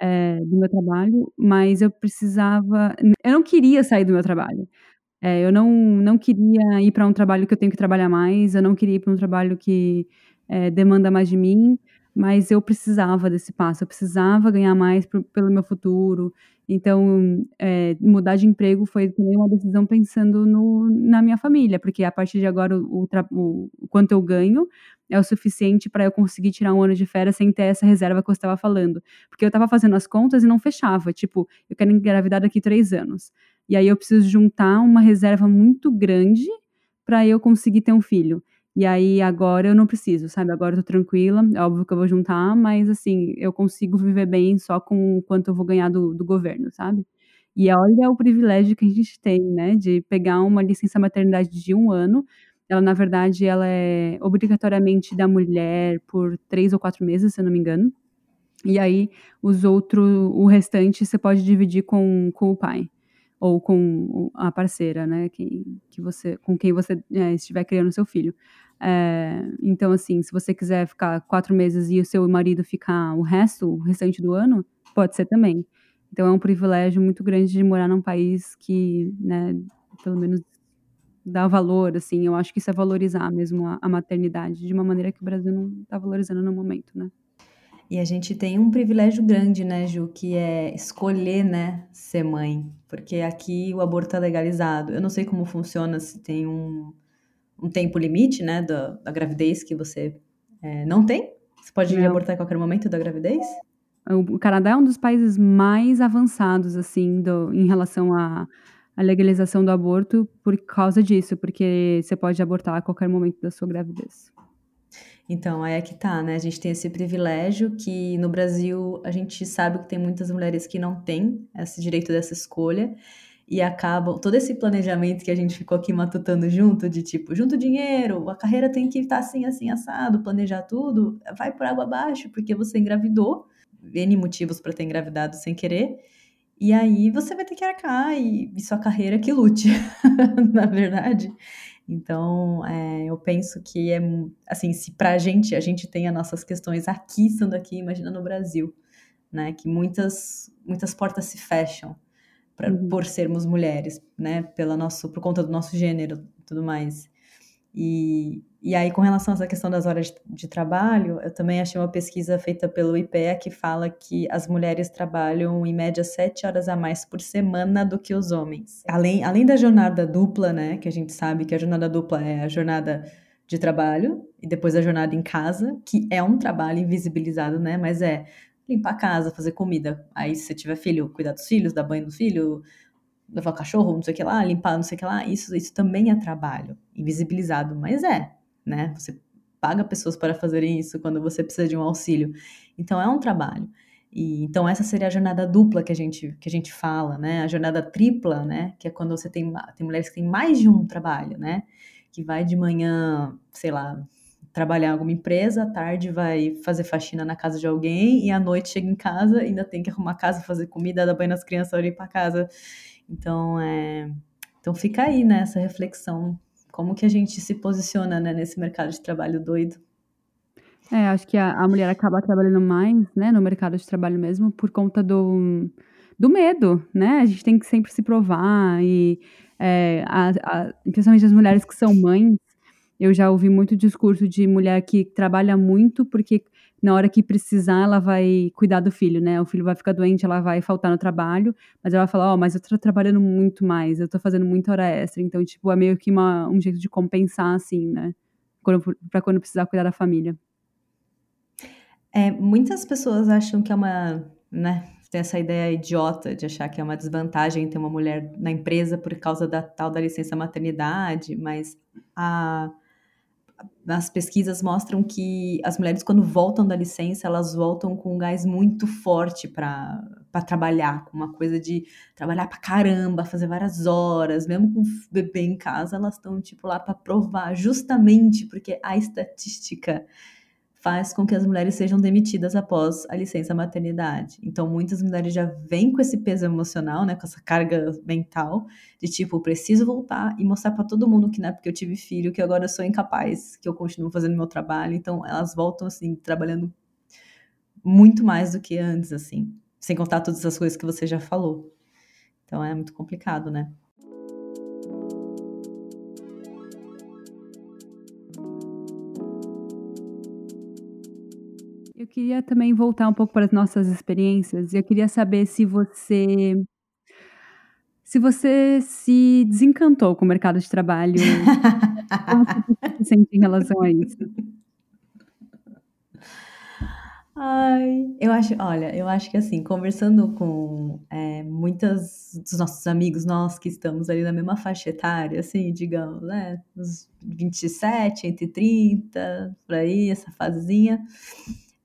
é, do meu trabalho, mas eu precisava. Eu não queria sair do meu trabalho. É, eu não, não queria ir para um trabalho que eu tenho que trabalhar mais, eu não queria ir para um trabalho que é, demanda mais de mim mas eu precisava desse passo, eu precisava ganhar mais pelo meu futuro. Então, é, mudar de emprego foi também uma decisão pensando no, na minha família, porque a partir de agora o, o, o quanto eu ganho é o suficiente para eu conseguir tirar um ano de férias sem ter essa reserva que eu estava falando. Porque eu estava fazendo as contas e não fechava. Tipo, eu quero engravidar daqui três anos. E aí eu preciso juntar uma reserva muito grande para eu conseguir ter um filho. E aí agora eu não preciso, sabe? Agora eu tô tranquila, é óbvio que eu vou juntar, mas assim, eu consigo viver bem só com o quanto eu vou ganhar do, do governo, sabe? E olha o privilégio que a gente tem, né? De pegar uma licença maternidade de um ano. Ela, na verdade, ela é obrigatoriamente da mulher por três ou quatro meses, se eu não me engano. E aí, os outros, o restante, você pode dividir com, com o pai ou com a parceira, né, que, que você, com quem você é, estiver criando seu filho. É, então, assim, se você quiser ficar quatro meses e o seu marido ficar o resto, o restante do ano, pode ser também. Então, é um privilégio muito grande de morar num país que, né, pelo menos dá valor, assim, eu acho que isso é valorizar mesmo a, a maternidade de uma maneira que o Brasil não está valorizando no momento, né. E a gente tem um privilégio grande, né, Ju, que é escolher, né, ser mãe. Porque aqui o aborto é legalizado. Eu não sei como funciona, se tem um, um tempo limite, né, da, da gravidez que você é, não tem. Você pode não. abortar em qualquer momento da gravidez? O Canadá é um dos países mais avançados, assim, do, em relação à, à legalização do aborto por causa disso, porque você pode abortar a qualquer momento da sua gravidez. Então, aí é que tá, né? A gente tem esse privilégio que no Brasil a gente sabe que tem muitas mulheres que não têm esse direito dessa escolha e acabam todo esse planejamento que a gente ficou aqui matutando junto, de tipo, junto dinheiro, a carreira tem que estar assim, assim, assado, planejar tudo, vai por água abaixo, porque você engravidou, N motivos para ter engravidado sem querer, e aí você vai ter que arcar e, e sua carreira que lute, na verdade. Então, é, eu penso que é assim, se pra gente, a gente tem as nossas questões aqui, estando aqui, imagina no Brasil, né? Que muitas, muitas portas se fecham pra, uhum. por sermos mulheres, né? Pela nosso, por conta do nosso gênero e tudo mais. E, e aí, com relação a essa questão das horas de, trabalho, eu também achei uma pesquisa feita pelo IPEA que fala que as mulheres trabalham em média sete horas a mais por semana do que os homens. Além, além da jornada dupla, né, que a gente sabe que a jornada dupla é a jornada de trabalho e depois a jornada em casa, que é um trabalho invisibilizado, né, mas é limpar a casa, fazer comida. Aí, se você tiver filho, cuidar dos filhos, dar banho no filho, levar o cachorro, não sei o que lá, limpar, não sei o que lá, isso, isso também é trabalho, invisibilizado, mas é, né? Você paga pessoas para fazerem isso quando você precisa de um auxílio. Então é um trabalho. E, então essa seria a jornada dupla que a gente que a gente fala, né? A jornada tripla, né? Que é quando você tem tem mulheres que têm mais de um trabalho, né? Que vai de manhã, sei lá, trabalhar em alguma empresa, à tarde vai fazer faxina na casa de alguém e à noite chega em casa ainda tem que arrumar casa, fazer comida, dar banho nas crianças, ir para casa. Então é então fica aí né, essa reflexão como que a gente se posiciona né, nesse mercado de trabalho doido. É, acho que a, a mulher acaba trabalhando mais, né, no mercado de trabalho mesmo, por conta do, do medo, né? A gente tem que sempre se provar e, é, a, a, principalmente as mulheres que são mães, eu já ouvi muito discurso de mulher que trabalha muito porque na hora que precisar ela vai cuidar do filho, né? O filho vai ficar doente, ela vai faltar no trabalho, mas ela vai falar, ó, oh, mas eu tô trabalhando muito mais, eu tô fazendo muita hora extra, então, tipo, é meio que uma, um jeito de compensar, assim, né? Quando, pra quando precisar cuidar da família. É, muitas pessoas acham que é uma, né, tem essa ideia idiota de achar que é uma desvantagem ter uma mulher na empresa por causa da tal da licença maternidade, mas a, as pesquisas mostram que as mulheres quando voltam da licença, elas voltam com um gás muito forte para trabalhar, com uma coisa de trabalhar para caramba, fazer várias horas, mesmo com o bebê em casa, elas estão tipo lá para provar, justamente porque a estatística faz com que as mulheres sejam demitidas após a licença maternidade. Então, muitas mulheres já vêm com esse peso emocional, né, com essa carga mental de tipo, preciso voltar e mostrar para todo mundo que não é porque eu tive filho que agora eu sou incapaz, que eu continuo fazendo meu trabalho. Então, elas voltam assim trabalhando muito mais do que antes, assim, sem contar todas as coisas que você já falou. Então, é muito complicado, né? Queria também voltar um pouco para as nossas experiências. Eu queria saber se você se você se desencantou com o mercado de trabalho. como você se sente em relação a isso? Ai, eu acho, olha, eu acho que assim, conversando com é, muitas dos nossos amigos, nós que estamos ali na mesma faixa etária, assim, digamos, né, uns 27, entre 30, por aí, essa fasezinha,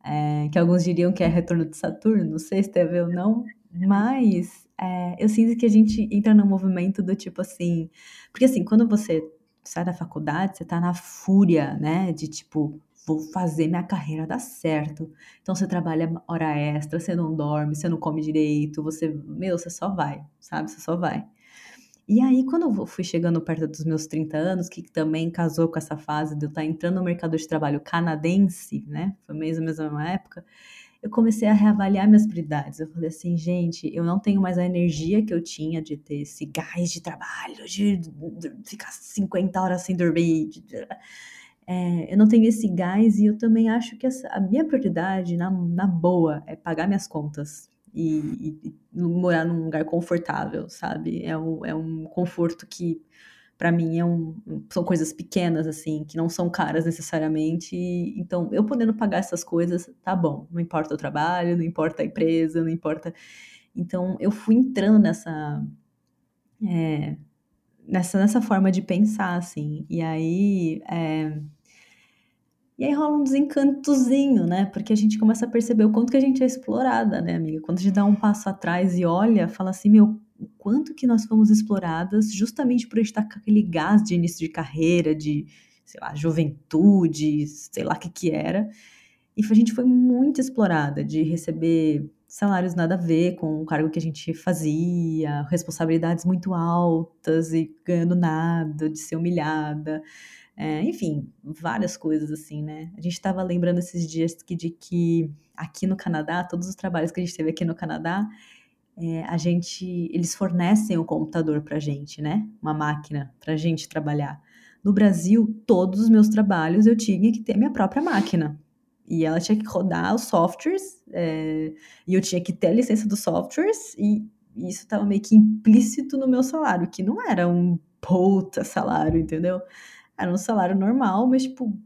é, que alguns diriam que é retorno de Saturno, não sei se tem a ver ou não, mas é, eu sinto que a gente entra num movimento do tipo assim, porque assim, quando você sai da faculdade, você tá na fúria, né, de tipo, vou fazer minha carreira dar certo. Então você trabalha hora extra, você não dorme, você não come direito, você, meu, você só vai, sabe? Você só vai. E aí, quando eu fui chegando perto dos meus 30 anos, que também casou com essa fase de eu estar entrando no mercado de trabalho canadense, né? Foi mesmo a mesma época, eu comecei a reavaliar minhas prioridades. Eu falei assim, gente, eu não tenho mais a energia que eu tinha de ter esse gás de trabalho, de ficar 50 horas sem dormir. É, eu não tenho esse gás e eu também acho que essa, a minha prioridade, na, na boa, é pagar minhas contas e, e, morar num lugar confortável, sabe? É um, é um conforto que, para mim, é um, são coisas pequenas, assim, que não são caras necessariamente. Então, eu podendo pagar essas coisas, tá bom. Não importa o trabalho, não importa a empresa, não importa. Então, eu fui entrando nessa. É, nessa, nessa forma de pensar, assim. E aí. É, e aí rola um desencantozinho, né? Porque a gente começa a perceber o quanto que a gente é explorada, né, amiga? Quando a gente dá um passo atrás e olha, fala assim, meu, o quanto que nós fomos exploradas justamente por estar com aquele gás de início de carreira, de, sei lá, juventude, sei lá o que que era. E a gente foi muito explorada de receber salários nada a ver com o cargo que a gente fazia, responsabilidades muito altas e ganhando nada, de ser humilhada. É, enfim, várias coisas assim, né? A gente estava lembrando esses dias que, de que aqui no Canadá, todos os trabalhos que a gente teve aqui no Canadá, é, a gente, eles fornecem o um computador para gente, né? Uma máquina para gente trabalhar. No Brasil, todos os meus trabalhos eu tinha que ter minha própria máquina. E ela tinha que rodar os softwares, é, e eu tinha que ter a licença dos softwares, e, isso estava meio que implícito no meu salário, que não era um puta salário, entendeu? Era um salário normal, mas, tipo,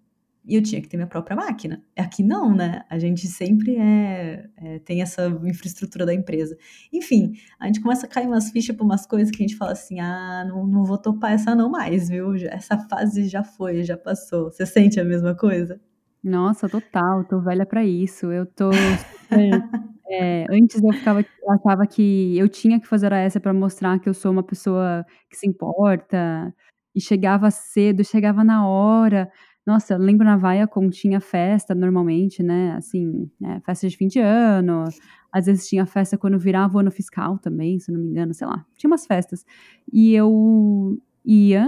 eu tinha que ter minha própria máquina. Aqui não, né? A gente sempre é, é, tem essa infraestrutura da empresa. Enfim, a gente começa a cair umas fichas para umas coisas que a gente fala assim: ah, não, não vou topar essa não mais, viu? Essa fase já foi, já passou. Você sente a mesma coisa? Nossa, total, tô velha para isso. Eu tô é, antes eu ficava eu achava que eu tinha que fazer essa para mostrar que eu sou uma pessoa que se importa, e chegava cedo, chegava na hora. Nossa, lembro na Vaia como tinha festa normalmente, né? Assim, né? festa de fim de ano. Às vezes tinha festa quando virava o ano fiscal também, se não me engano, sei lá. Tinha umas festas. E eu ia,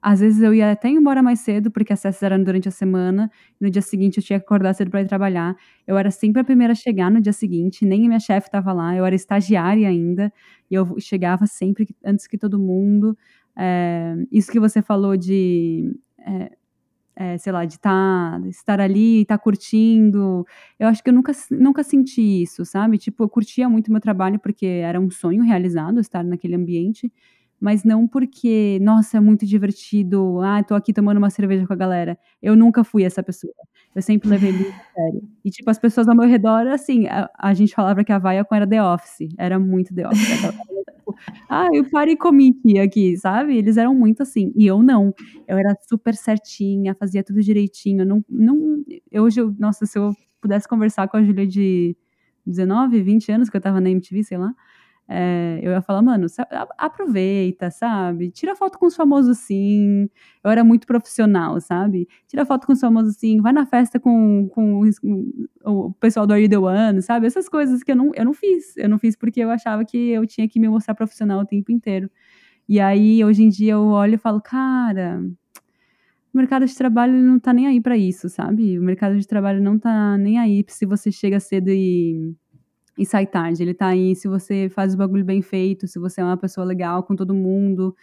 às vezes eu ia até embora mais cedo, porque as festas eram durante a semana. No dia seguinte eu tinha que acordar cedo para ir trabalhar. Eu era sempre a primeira a chegar no dia seguinte, nem minha chefe estava lá. Eu era estagiária ainda. E eu chegava sempre antes que todo mundo. É, isso que você falou de. É, é, sei lá, de tá, estar ali, estar tá curtindo. Eu acho que eu nunca, nunca senti isso, sabe? Tipo, eu curtia muito meu trabalho porque era um sonho realizado estar naquele ambiente, mas não porque, nossa, é muito divertido, ah, tô aqui tomando uma cerveja com a galera. Eu nunca fui essa pessoa. Eu sempre levei muito a sério. E, tipo, as pessoas ao meu redor, assim, a, a gente falava que a Viacom era The Office. Era muito The Office. ah, eu parei committee aqui, sabe? Eles eram muito assim. E eu não. Eu era super certinha, fazia tudo direitinho. Não, não, eu, hoje, eu, nossa, se eu pudesse conversar com a Júlia de 19, 20 anos, que eu tava na MTV, sei lá, é, eu ia falar, mano, aproveita, sabe? Tira foto com os famosos sim. Eu era muito profissional, sabe? Tira foto com os famosos sim. Vai na festa com, com o pessoal do Are You The One, sabe? Essas coisas que eu não, eu não fiz. Eu não fiz porque eu achava que eu tinha que me mostrar profissional o tempo inteiro. E aí, hoje em dia, eu olho e falo, cara, o mercado de trabalho não tá nem aí para isso, sabe? O mercado de trabalho não tá nem aí se você chega cedo e e sai tarde. Ele tá aí se você faz o bagulho bem feito, se você é uma pessoa legal com todo mundo.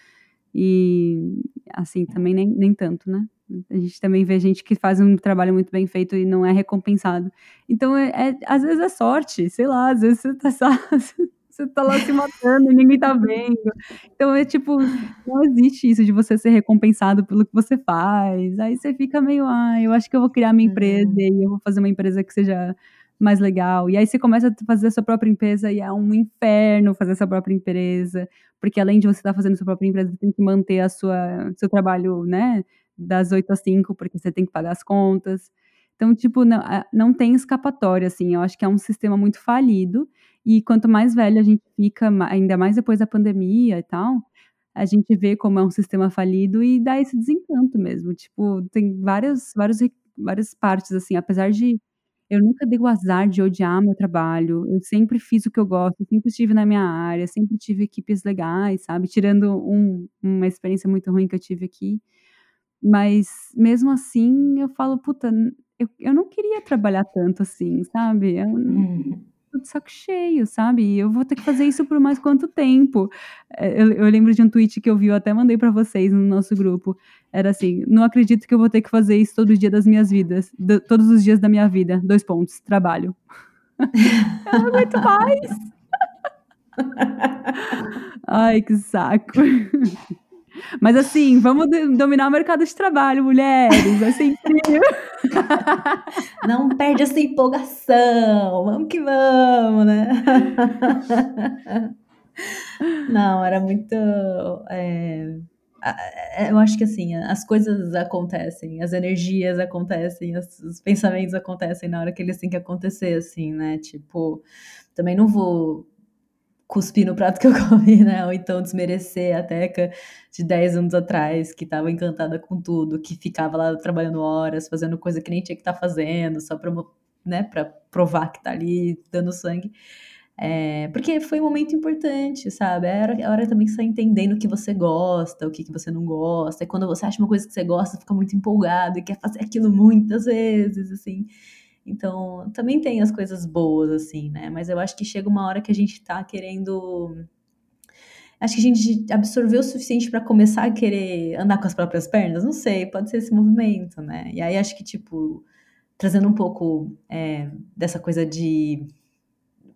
E assim, também nem, nem tanto, né? A gente também vê gente que faz um trabalho muito bem feito e não é recompensado. Então, é, é às vezes é sorte, sei lá, às vezes você tá, você tá lá se matando e ninguém tá vendo. Então, é tipo, não existe isso de você ser recompensado pelo que você faz. Aí você fica meio, ah, eu acho que eu vou criar minha empresa uhum. e eu vou fazer uma empresa que seja mais legal. E aí você começa a fazer a sua própria empresa e é um inferno fazer a sua própria empresa, porque além de você estar tá fazendo a sua própria empresa, você tem que manter a sua seu trabalho, né, das 8 às 5, porque você tem que pagar as contas. Então, tipo, não, não tem escapatória, assim. Eu acho que é um sistema muito falido. E quanto mais velho a gente fica, ainda mais depois da pandemia e tal, a gente vê como é um sistema falido e dá esse desencanto mesmo. Tipo, tem várias, várias, várias partes, assim, apesar de eu nunca dei o azar de odiar meu trabalho, eu sempre fiz o que eu gosto, sempre estive na minha área, sempre tive equipes legais, sabe, tirando um uma experiência muito ruim que eu tive aqui. Mas mesmo assim eu falo: "Puta, eu eu não queria trabalhar tanto assim", sabe, eu uhum tô de saco cheio, sabe? E eu vou ter que fazer isso por mais quanto tempo? É, eu, eu lembro de um tweet que eu vi, eu até mandei para vocês no nosso grupo. Era assim: não acredito que eu vou ter que fazer isso todo dia das minhas vidas, de, todos os dias da minha vida. Dois pontos, trabalho. eu não aguento mais. Ai, que saco. Mas assim, vamos dominar o mercado de trabalho, mulheres. Vai ser incrível. Não perde essa empolgação. Vamos que vamos, né? Não, era muito. É, eu acho que assim, as coisas acontecem, as energias acontecem, os pensamentos acontecem na hora que eles têm que acontecer, assim, né? Tipo, também não vou cuspir no prato que eu comi, né? Ou então desmerecer a Teca de 10 anos atrás, que estava encantada com tudo, que ficava lá trabalhando horas, fazendo coisa que nem tinha que estar tá fazendo, só para né, pra provar que tá ali dando sangue. É, porque foi um momento importante, sabe? É hora, é hora também que você tá entendendo o que você gosta, o que, que você não gosta. E quando você acha uma coisa que você gosta, fica muito empolgado e quer fazer aquilo muitas vezes, assim. Então, também tem as coisas boas, assim, né? Mas eu acho que chega uma hora que a gente tá querendo. Acho que a gente absorveu o suficiente para começar a querer andar com as próprias pernas. Não sei, pode ser esse movimento, né? E aí acho que, tipo, trazendo um pouco é, dessa coisa de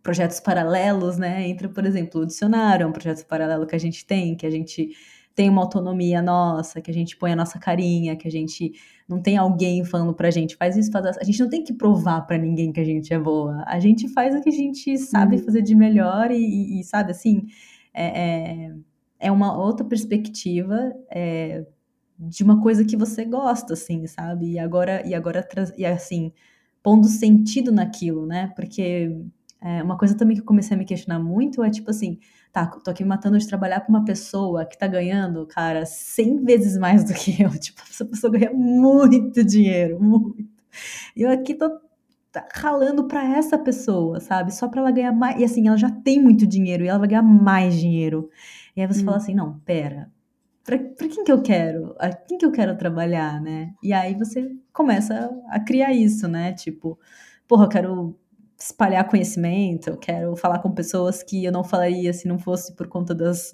projetos paralelos, né? Entra, por exemplo, o dicionário, é um projeto paralelo que a gente tem, que a gente tem uma autonomia nossa, que a gente põe a nossa carinha, que a gente não tem alguém falando pra gente, faz isso, faz isso. A gente não tem que provar para ninguém que a gente é boa. A gente faz o que a gente sabe uhum. fazer de melhor e, e, e sabe, assim, é, é, é, uma outra perspectiva é, de uma coisa que você gosta, assim, sabe? E agora, e agora, e assim, pondo sentido naquilo, né? Porque é, uma coisa também que eu comecei a me questionar muito é tipo assim, tá, tô aqui me matando de trabalhar com uma pessoa que tá ganhando, cara, 100 vezes mais do que eu. Tipo, essa pessoa ganha muito dinheiro, muito. E eu aqui tô tá ralando para essa pessoa, sabe? Só para ela ganhar mais. E assim, ela já tem muito dinheiro e ela vai ganhar mais dinheiro. E aí você hum. fala assim: não, pera. Pra, pra quem que eu quero? A quem que eu quero trabalhar, né? E aí você começa a criar isso, né? Tipo, porra, eu quero espalhar conhecimento, eu quero falar com pessoas que eu não falaria se não fosse por conta das,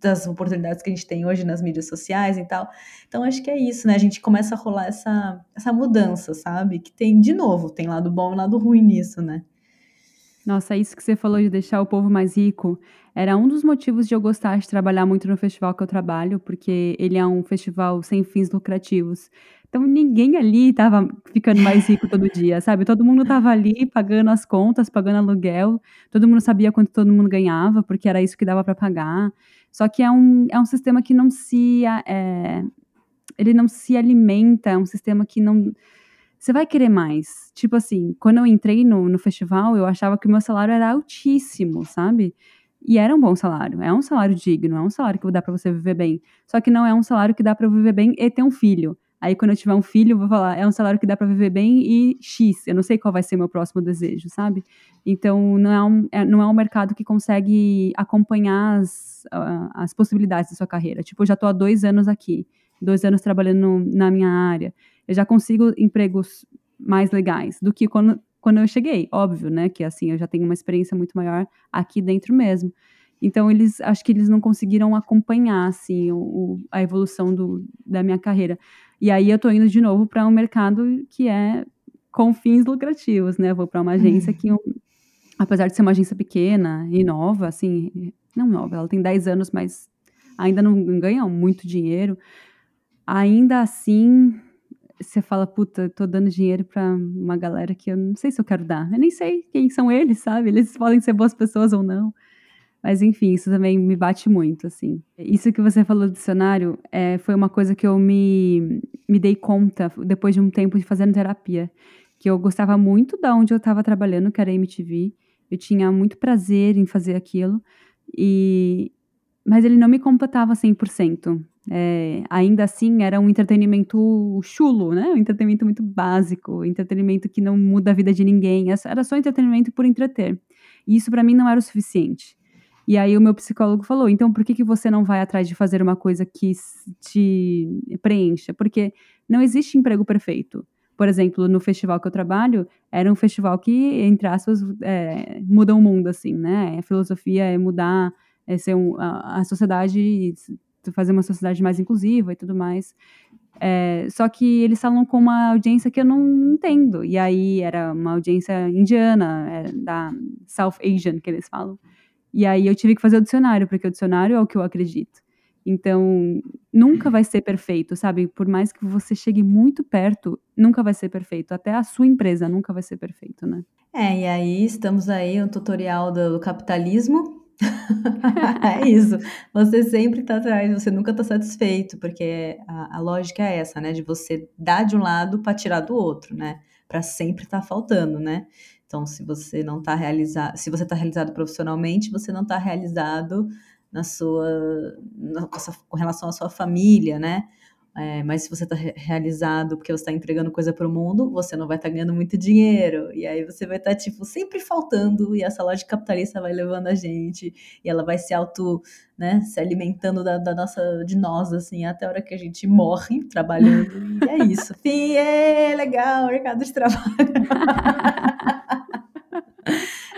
das oportunidades que a gente tem hoje nas mídias sociais e tal. Então acho que é isso, né? A gente começa a rolar essa, essa mudança, sabe? Que tem, de novo, tem lado bom e lado ruim nisso, né? Nossa, isso que você falou de deixar o povo mais rico era um dos motivos de eu gostar de trabalhar muito no festival que eu trabalho, porque ele é um festival sem fins lucrativos. Então ninguém ali estava ficando mais rico todo dia, sabe? Todo mundo estava ali pagando as contas, pagando aluguel, todo mundo sabia quanto todo mundo ganhava, porque era isso que dava para pagar. Só que é um, é um sistema que não se. É, ele não se alimenta, é um sistema que não. Você vai querer mais. Tipo assim, quando eu entrei no, no festival, eu achava que o meu salário era altíssimo, sabe? E era um bom salário, é um salário digno, é um salário que dá para você viver bem. Só que não é um salário que dá para viver bem e ter um filho. Aí, quando eu tiver um filho, vou falar, é um salário que dá para viver bem e X. Eu não sei qual vai ser meu próximo desejo, sabe? Então, não é um, é, não é um mercado que consegue acompanhar as, uh, as possibilidades da sua carreira. Tipo, eu já estou há dois anos aqui, dois anos trabalhando no, na minha área. Eu já consigo empregos mais legais do que quando, quando eu cheguei. Óbvio, né? Que assim, eu já tenho uma experiência muito maior aqui dentro mesmo. Então, eles acho que eles não conseguiram acompanhar assim, o, a evolução do, da minha carreira. E aí eu tô indo de novo para um mercado que é com fins lucrativos, né? vou para uma agência uhum. que, apesar de ser uma agência pequena e nova, assim, não nova, ela tem 10 anos, mas ainda não ganha muito dinheiro. Ainda assim, você fala, puta, tô dando dinheiro para uma galera que eu não sei se eu quero dar. Eu nem sei quem são eles, sabe? Eles podem ser boas pessoas ou não. Mas enfim, isso também me bate muito, assim. Isso que você falou do dicionário é, foi uma coisa que eu me, me dei conta depois de um tempo de fazendo terapia. Que eu gostava muito da onde eu estava trabalhando, que era a MTV. Eu tinha muito prazer em fazer aquilo. E... Mas ele não me completava 100%. É, ainda assim, era um entretenimento chulo, né? Um entretenimento muito básico, um entretenimento que não muda a vida de ninguém. Era só entretenimento por entreter. E isso para mim não era o suficiente. E aí o meu psicólogo falou: então por que, que você não vai atrás de fazer uma coisa que te preencha? Porque não existe emprego perfeito. Por exemplo, no festival que eu trabalho, era um festival que, entre aspas, é, muda o mundo, assim, né? A filosofia é mudar, é ser um, a, a sociedade, fazer uma sociedade mais inclusiva e tudo mais. É, só que eles falam com uma audiência que eu não entendo. E aí era uma audiência indiana, é, da South Asian, que eles falam. E aí eu tive que fazer o dicionário, porque o dicionário é o que eu acredito. Então, nunca vai ser perfeito, sabe? Por mais que você chegue muito perto, nunca vai ser perfeito. Até a sua empresa nunca vai ser perfeito, né? É, e aí estamos aí, um tutorial do capitalismo. é isso. Você sempre está atrás, você nunca está satisfeito, porque a, a, lógica é essa, né? De você dar de um lado para tirar do outro, né? Para sempre estar tá faltando, né? Então, se você não está realizado, se você está realizado profissionalmente, você não está realizado na sua, na, com relação à sua família, né? É, mas se você está realizado porque você está entregando coisa para o mundo, você não vai estar tá ganhando muito dinheiro. E aí você vai estar, tá, tipo, sempre faltando. E essa lógica capitalista vai levando a gente. E ela vai se auto, né, se alimentando da, da nossa, de nós, assim, até a hora que a gente morre trabalhando. E é isso. Fim, é legal, mercado de trabalho.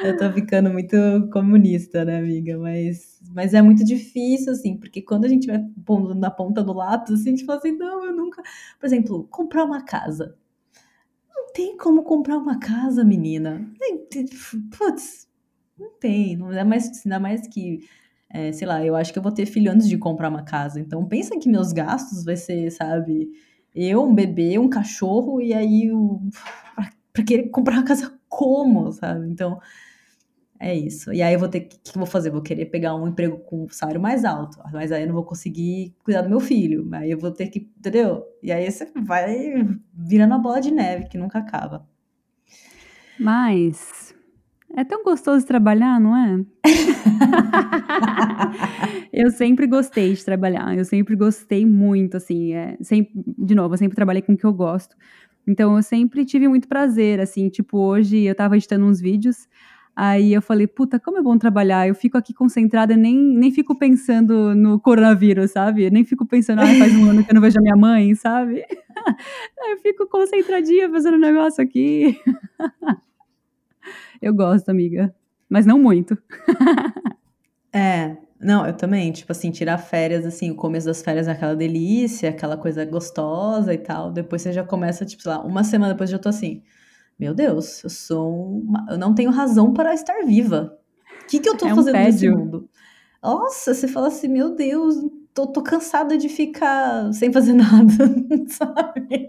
Eu tô ficando muito comunista, né, amiga? Mas, mas é muito difícil, assim, porque quando a gente vai pondo na ponta do lápis, assim, a gente fala assim, não, eu nunca. Por exemplo, comprar uma casa. Não tem como comprar uma casa, menina. Putz, não tem. Não é mais, ainda mais que É, sei lá, eu acho que eu vou ter filho antes de comprar uma casa. Então, pensa que meus gastos vai ser, sabe, eu, um bebê, um cachorro, e aí o... pra querer comprar uma casa como, sabe? Então, é isso. E aí eu vou ter que. Que eu vou fazer? Vou querer pegar um emprego com salário mais alto. Mas aí eu não vou conseguir cuidar do meu filho. Aí eu vou ter que. Entendeu? E aí você vai virando a bola de neve que nunca acaba. Mas. É tão gostoso trabalhar, não é? eu sempre gostei de trabalhar. Eu sempre gostei muito, assim. É, sempre, de novo, eu sempre trabalhei com o que eu gosto. Então eu sempre tive muito prazer, assim. Tipo, hoje eu tava editando uns vídeos. Aí eu falei, puta, como é bom trabalhar. Eu fico aqui concentrada, nem, nem fico pensando no coronavírus, sabe? Nem fico pensando, ah, faz um ano que eu não vejo a minha mãe, sabe? eu fico concentradinha fazendo um negócio aqui. eu gosto, amiga. Mas não muito. é, não, eu também, tipo assim, tirar férias, assim, o começo das férias é aquela delícia, aquela coisa gostosa e tal. Depois você já começa, tipo, sei lá, uma semana depois eu já tô assim meu Deus, eu sou uma... eu não tenho razão para estar viva. O que, que eu tô é fazendo um nesse mundo? Nossa, você fala assim, meu Deus, tô, tô cansada de ficar sem fazer nada, sabe?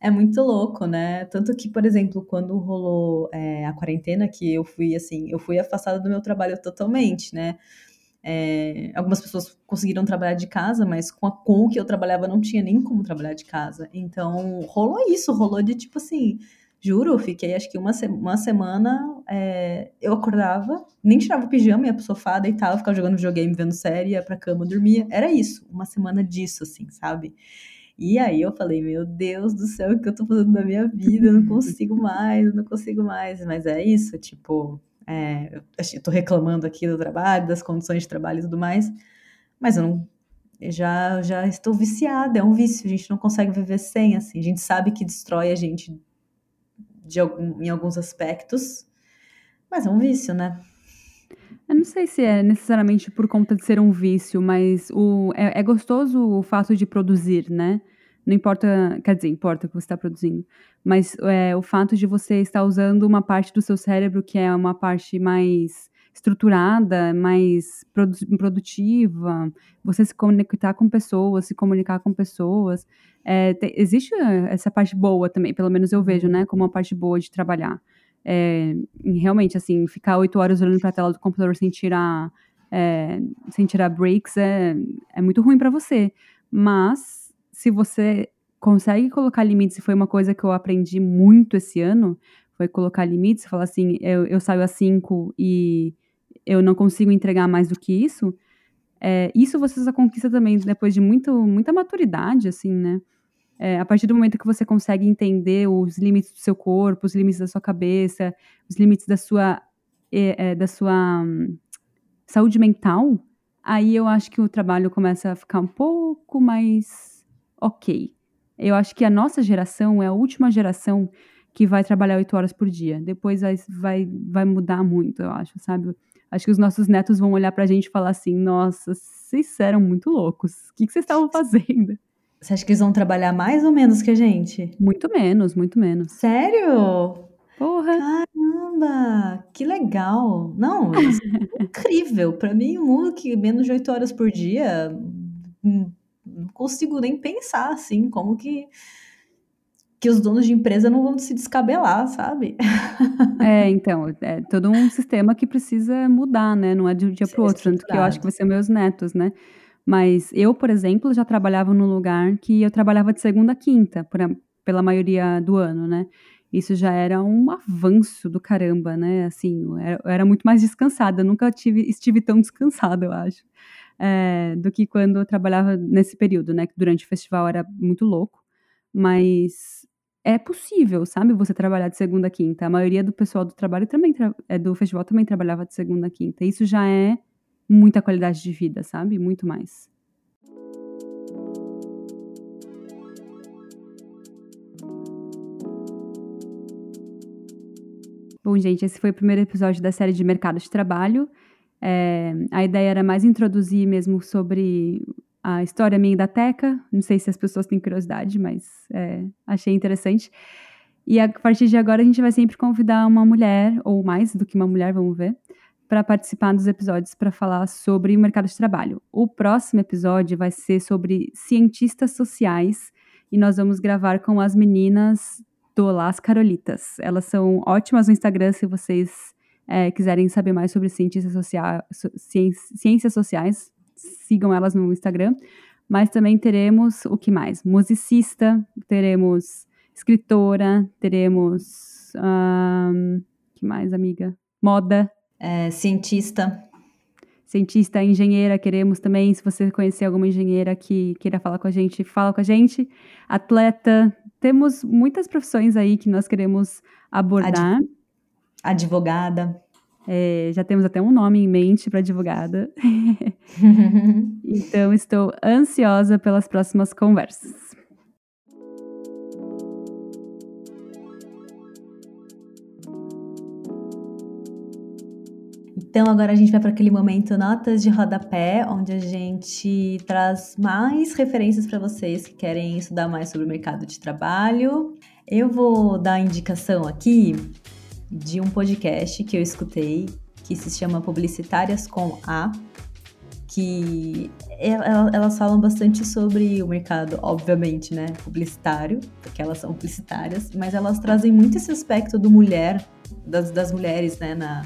É muito louco, né? Tanto que, por exemplo, quando rolou é, a quarentena, que eu fui assim, eu fui afastada do meu trabalho totalmente, né? É, algumas pessoas conseguiram trabalhar de casa, mas com a com que eu trabalhava não tinha nem como trabalhar de casa. Então rolou isso, rolou de tipo assim, juro, eu fiquei acho que uma, se uma semana é, eu acordava, nem tirava o pijama, ia pro sofá, deitava, ficava jogando videogame, vendo série, ia pra cama, dormia. Era isso, uma semana disso, assim, sabe? E aí eu falei, meu Deus do céu, o que eu tô fazendo na minha vida? Eu não consigo mais, não consigo mais. Mas é isso, tipo, é, eu estou reclamando aqui do trabalho, das condições de trabalho e tudo mais, mas eu não eu já já estou viciada, é um vício, a gente não consegue viver sem assim. A gente sabe que destrói a gente de algum, em alguns aspectos, mas é um vício, né? Eu não sei se é necessariamente por conta de ser um vício, mas o, é, é gostoso o fato de produzir, né? Não importa, quer dizer, importa o que você está produzindo, mas é, o fato de você estar usando uma parte do seu cérebro que é uma parte mais estruturada, mais produtiva, você se conectar com pessoas, se comunicar com pessoas. É, te, existe essa parte boa também, pelo menos eu vejo, né, como uma parte boa de trabalhar. É, realmente, assim, ficar oito horas olhando para a tela do computador sem tirar, é, sem tirar breaks é, é muito ruim para você. Mas se você consegue colocar limites, e foi uma coisa que eu aprendi muito esse ano, foi colocar limites, falar assim, eu, eu saio às 5 e eu não consigo entregar mais do que isso, é, isso você só conquista também depois de muito, muita maturidade, assim, né? É, a partir do momento que você consegue entender os limites do seu corpo, os limites da sua cabeça, os limites da sua, é, é da sua saúde mental, aí eu acho que o trabalho começa a ficar um pouco mais ok. Eu acho que a nossa geração é a última geração que vai trabalhar oito horas por dia. Depois vai, vai, vai mudar muito, eu acho, sabe? Acho que os nossos netos vão olhar pra gente e falar assim: nossa, vocês eram muito loucos. O que, que vocês estavam fazendo? Você acha que eles vão trabalhar mais ou menos que a gente? Muito menos, muito menos. Sério? Porra! Caramba! Que legal! Não, é incrível. Para mim, um mundo que menos de oito horas por dia hum, não consigo nem pensar assim, como que que os donos de empresa não vão se descabelar, sabe? É, então, é todo um sistema que precisa mudar, né? Não é de um dia para o outro, tanto que eu acho que vai ser meus netos, né? Mas eu, por exemplo, já trabalhava num lugar que eu trabalhava de segunda a quinta, por, pela maioria do ano, né? Isso já era um avanço do caramba, né? Assim, eu era, eu era muito mais descansada, eu nunca tive, estive tão descansada, eu acho é, do que quando eu trabalhava nesse período, né? Que durante o festival era muito louco, mas é possível, sabe? Você trabalhar de segunda a quinta. A maioria do pessoal do trabalho também é, do festival também trabalhava de segunda a quinta. Isso já é muita qualidade de vida, sabe? Muito mais. Bom, gente, esse foi o primeiro episódio da série de Mercado de Trabalho. É, a ideia era mais introduzir mesmo sobre a história minha da Teca. Não sei se as pessoas têm curiosidade, mas é, achei interessante. E a partir de agora a gente vai sempre convidar uma mulher, ou mais do que uma mulher, vamos ver, para participar dos episódios para falar sobre o mercado de trabalho. O próximo episódio vai ser sobre cientistas sociais e nós vamos gravar com as meninas do Las Carolitas. Elas são ótimas no Instagram se vocês é, quiserem saber mais sobre cientistas sociais, ciências sociais. Sigam elas no Instagram. Mas também teremos o que mais? Musicista, teremos escritora, teremos. Um, que mais, amiga? Moda, é, cientista. Cientista, engenheira, queremos também. Se você conhecer alguma engenheira que queira falar com a gente, fala com a gente. Atleta, temos muitas profissões aí que nós queremos abordar. Advogada. É, já temos até um nome em mente para advogada. então, estou ansiosa pelas próximas conversas. Então agora a gente vai para aquele momento notas de rodapé, onde a gente traz mais referências para vocês que querem estudar mais sobre o mercado de trabalho. Eu vou dar a indicação aqui de um podcast que eu escutei que se chama Publicitárias com A, que elas falam bastante sobre o mercado, obviamente, né, publicitário, porque elas são publicitárias, mas elas trazem muito esse aspecto do mulher, das, das mulheres, né, na,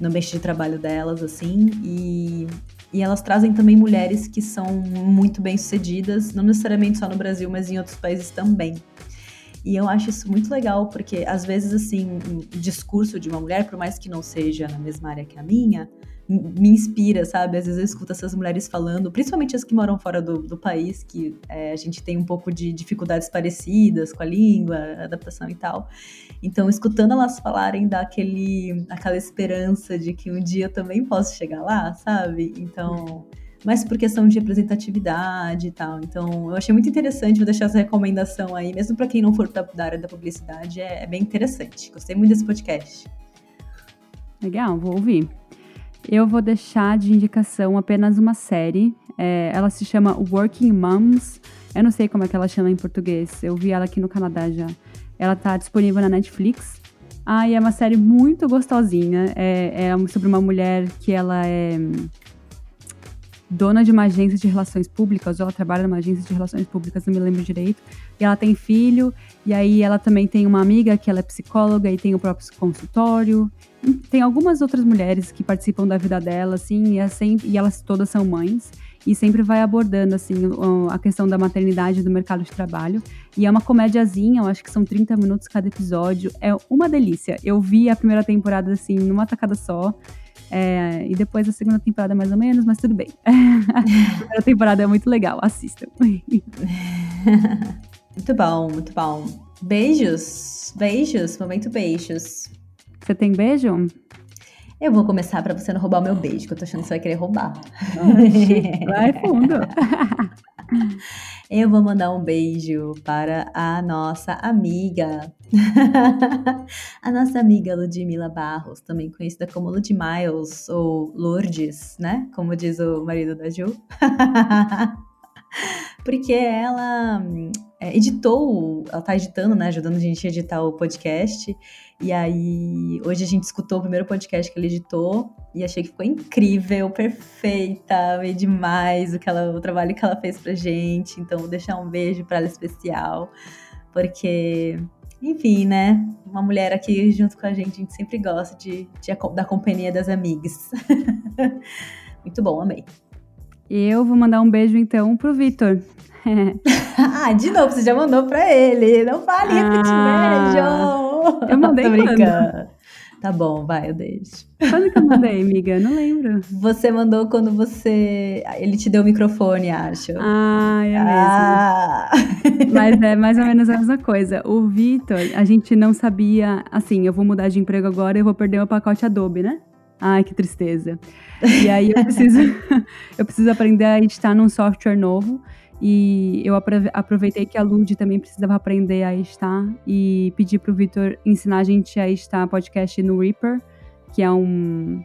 no ambiente de trabalho delas, assim, e, e elas trazem também mulheres que são muito bem sucedidas, não necessariamente só no Brasil, mas em outros países também. E eu acho isso muito legal, porque às vezes, assim, o discurso de uma mulher, por mais que não seja na mesma área que a minha, me inspira, sabe? Às vezes eu escuto essas mulheres falando, principalmente as que moram fora do, do país, que é, a gente tem um pouco de dificuldades parecidas com a língua, adaptação e tal. Então, escutando elas falarem daquele, aquela esperança de que um dia eu também posso chegar lá, sabe? Então, mas por questão de representatividade e tal. Então, eu achei muito interessante, vou deixar essa recomendação aí, mesmo para quem não for da, da área da publicidade, é, é bem interessante. Gostei muito desse podcast. Legal, vou ouvir. Eu vou deixar de indicação apenas uma série. É, ela se chama Working Moms. Eu não sei como é que ela chama em português. Eu vi ela aqui no Canadá já. Ela tá disponível na Netflix. Ah, e é uma série muito gostosinha. É, é sobre uma mulher que ela é dona de uma agência de relações públicas, ou ela trabalha numa agência de relações públicas, não me lembro direito. E ela tem filho, e aí ela também tem uma amiga que ela é psicóloga e tem o próprio consultório tem algumas outras mulheres que participam da vida dela, assim, e, é sempre, e elas todas são mães e sempre vai abordando assim a questão da maternidade do mercado de trabalho. E é uma comédiazinha, eu acho que são 30 minutos cada episódio. É uma delícia. Eu vi a primeira temporada assim numa tacada só. É, e depois a segunda temporada mais ou menos, mas tudo bem. a primeira temporada é muito legal, assistam. muito bom, muito bom. Beijos, beijos, momento beijos. Você tem beijo? Eu vou começar para você não roubar o meu beijo, que eu tô achando que você vai querer roubar. vai fundo. Eu vou mandar um beijo para a nossa amiga, a nossa amiga Ludmila Barros, também conhecida como Lud Miles ou Lourdes, né? Como diz o marido da Ju. Porque ela é, editou, ela tá editando, né? Ajudando a gente a editar o podcast. E aí, hoje a gente escutou o primeiro podcast que ela editou e achei que ficou incrível, perfeita, amei demais o, que ela, o trabalho que ela fez pra gente. Então, vou deixar um beijo para ela especial, porque, enfim, né? Uma mulher aqui junto com a gente, a gente sempre gosta de, de da companhia das amigas. Muito bom, amei. Eu vou mandar um beijo então pro Vitor. ah, de novo, você já mandou pra ele. Não fale ah, que te beijo. Eu mandei Tô brincando. Tá bom, vai, eu deixo. Quando que eu mandei, amiga? Não lembro. Você mandou quando você. Ele te deu o microfone, acho. Ah, é mesmo. Ah. Mas é mais ou menos a mesma coisa. O Vitor, a gente não sabia. Assim, eu vou mudar de emprego agora e eu vou perder meu pacote Adobe, né? Ai, que tristeza. E aí eu preciso, eu preciso aprender a editar num software novo. E eu aproveitei que a Lud também precisava aprender a estar e pedi para o Vitor ensinar a gente a estar podcast no Reaper, que é um,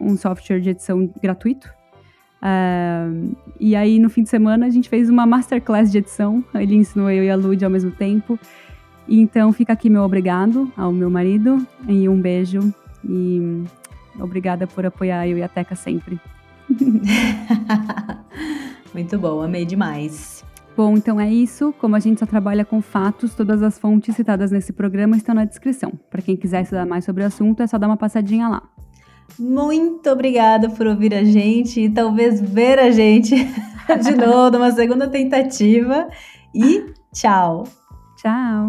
um software de edição gratuito. Uh, e aí, no fim de semana, a gente fez uma masterclass de edição. Ele ensinou eu e a Lud ao mesmo tempo. Então, fica aqui meu obrigado ao meu marido e um beijo. E Obrigada por apoiar eu e a Teca sempre. Muito bom, amei demais. Bom, então é isso. Como a gente só trabalha com fatos, todas as fontes citadas nesse programa estão na descrição. Para quem quiser estudar mais sobre o assunto, é só dar uma passadinha lá. Muito obrigada por ouvir a gente e talvez ver a gente de novo numa segunda tentativa. E tchau! Tchau!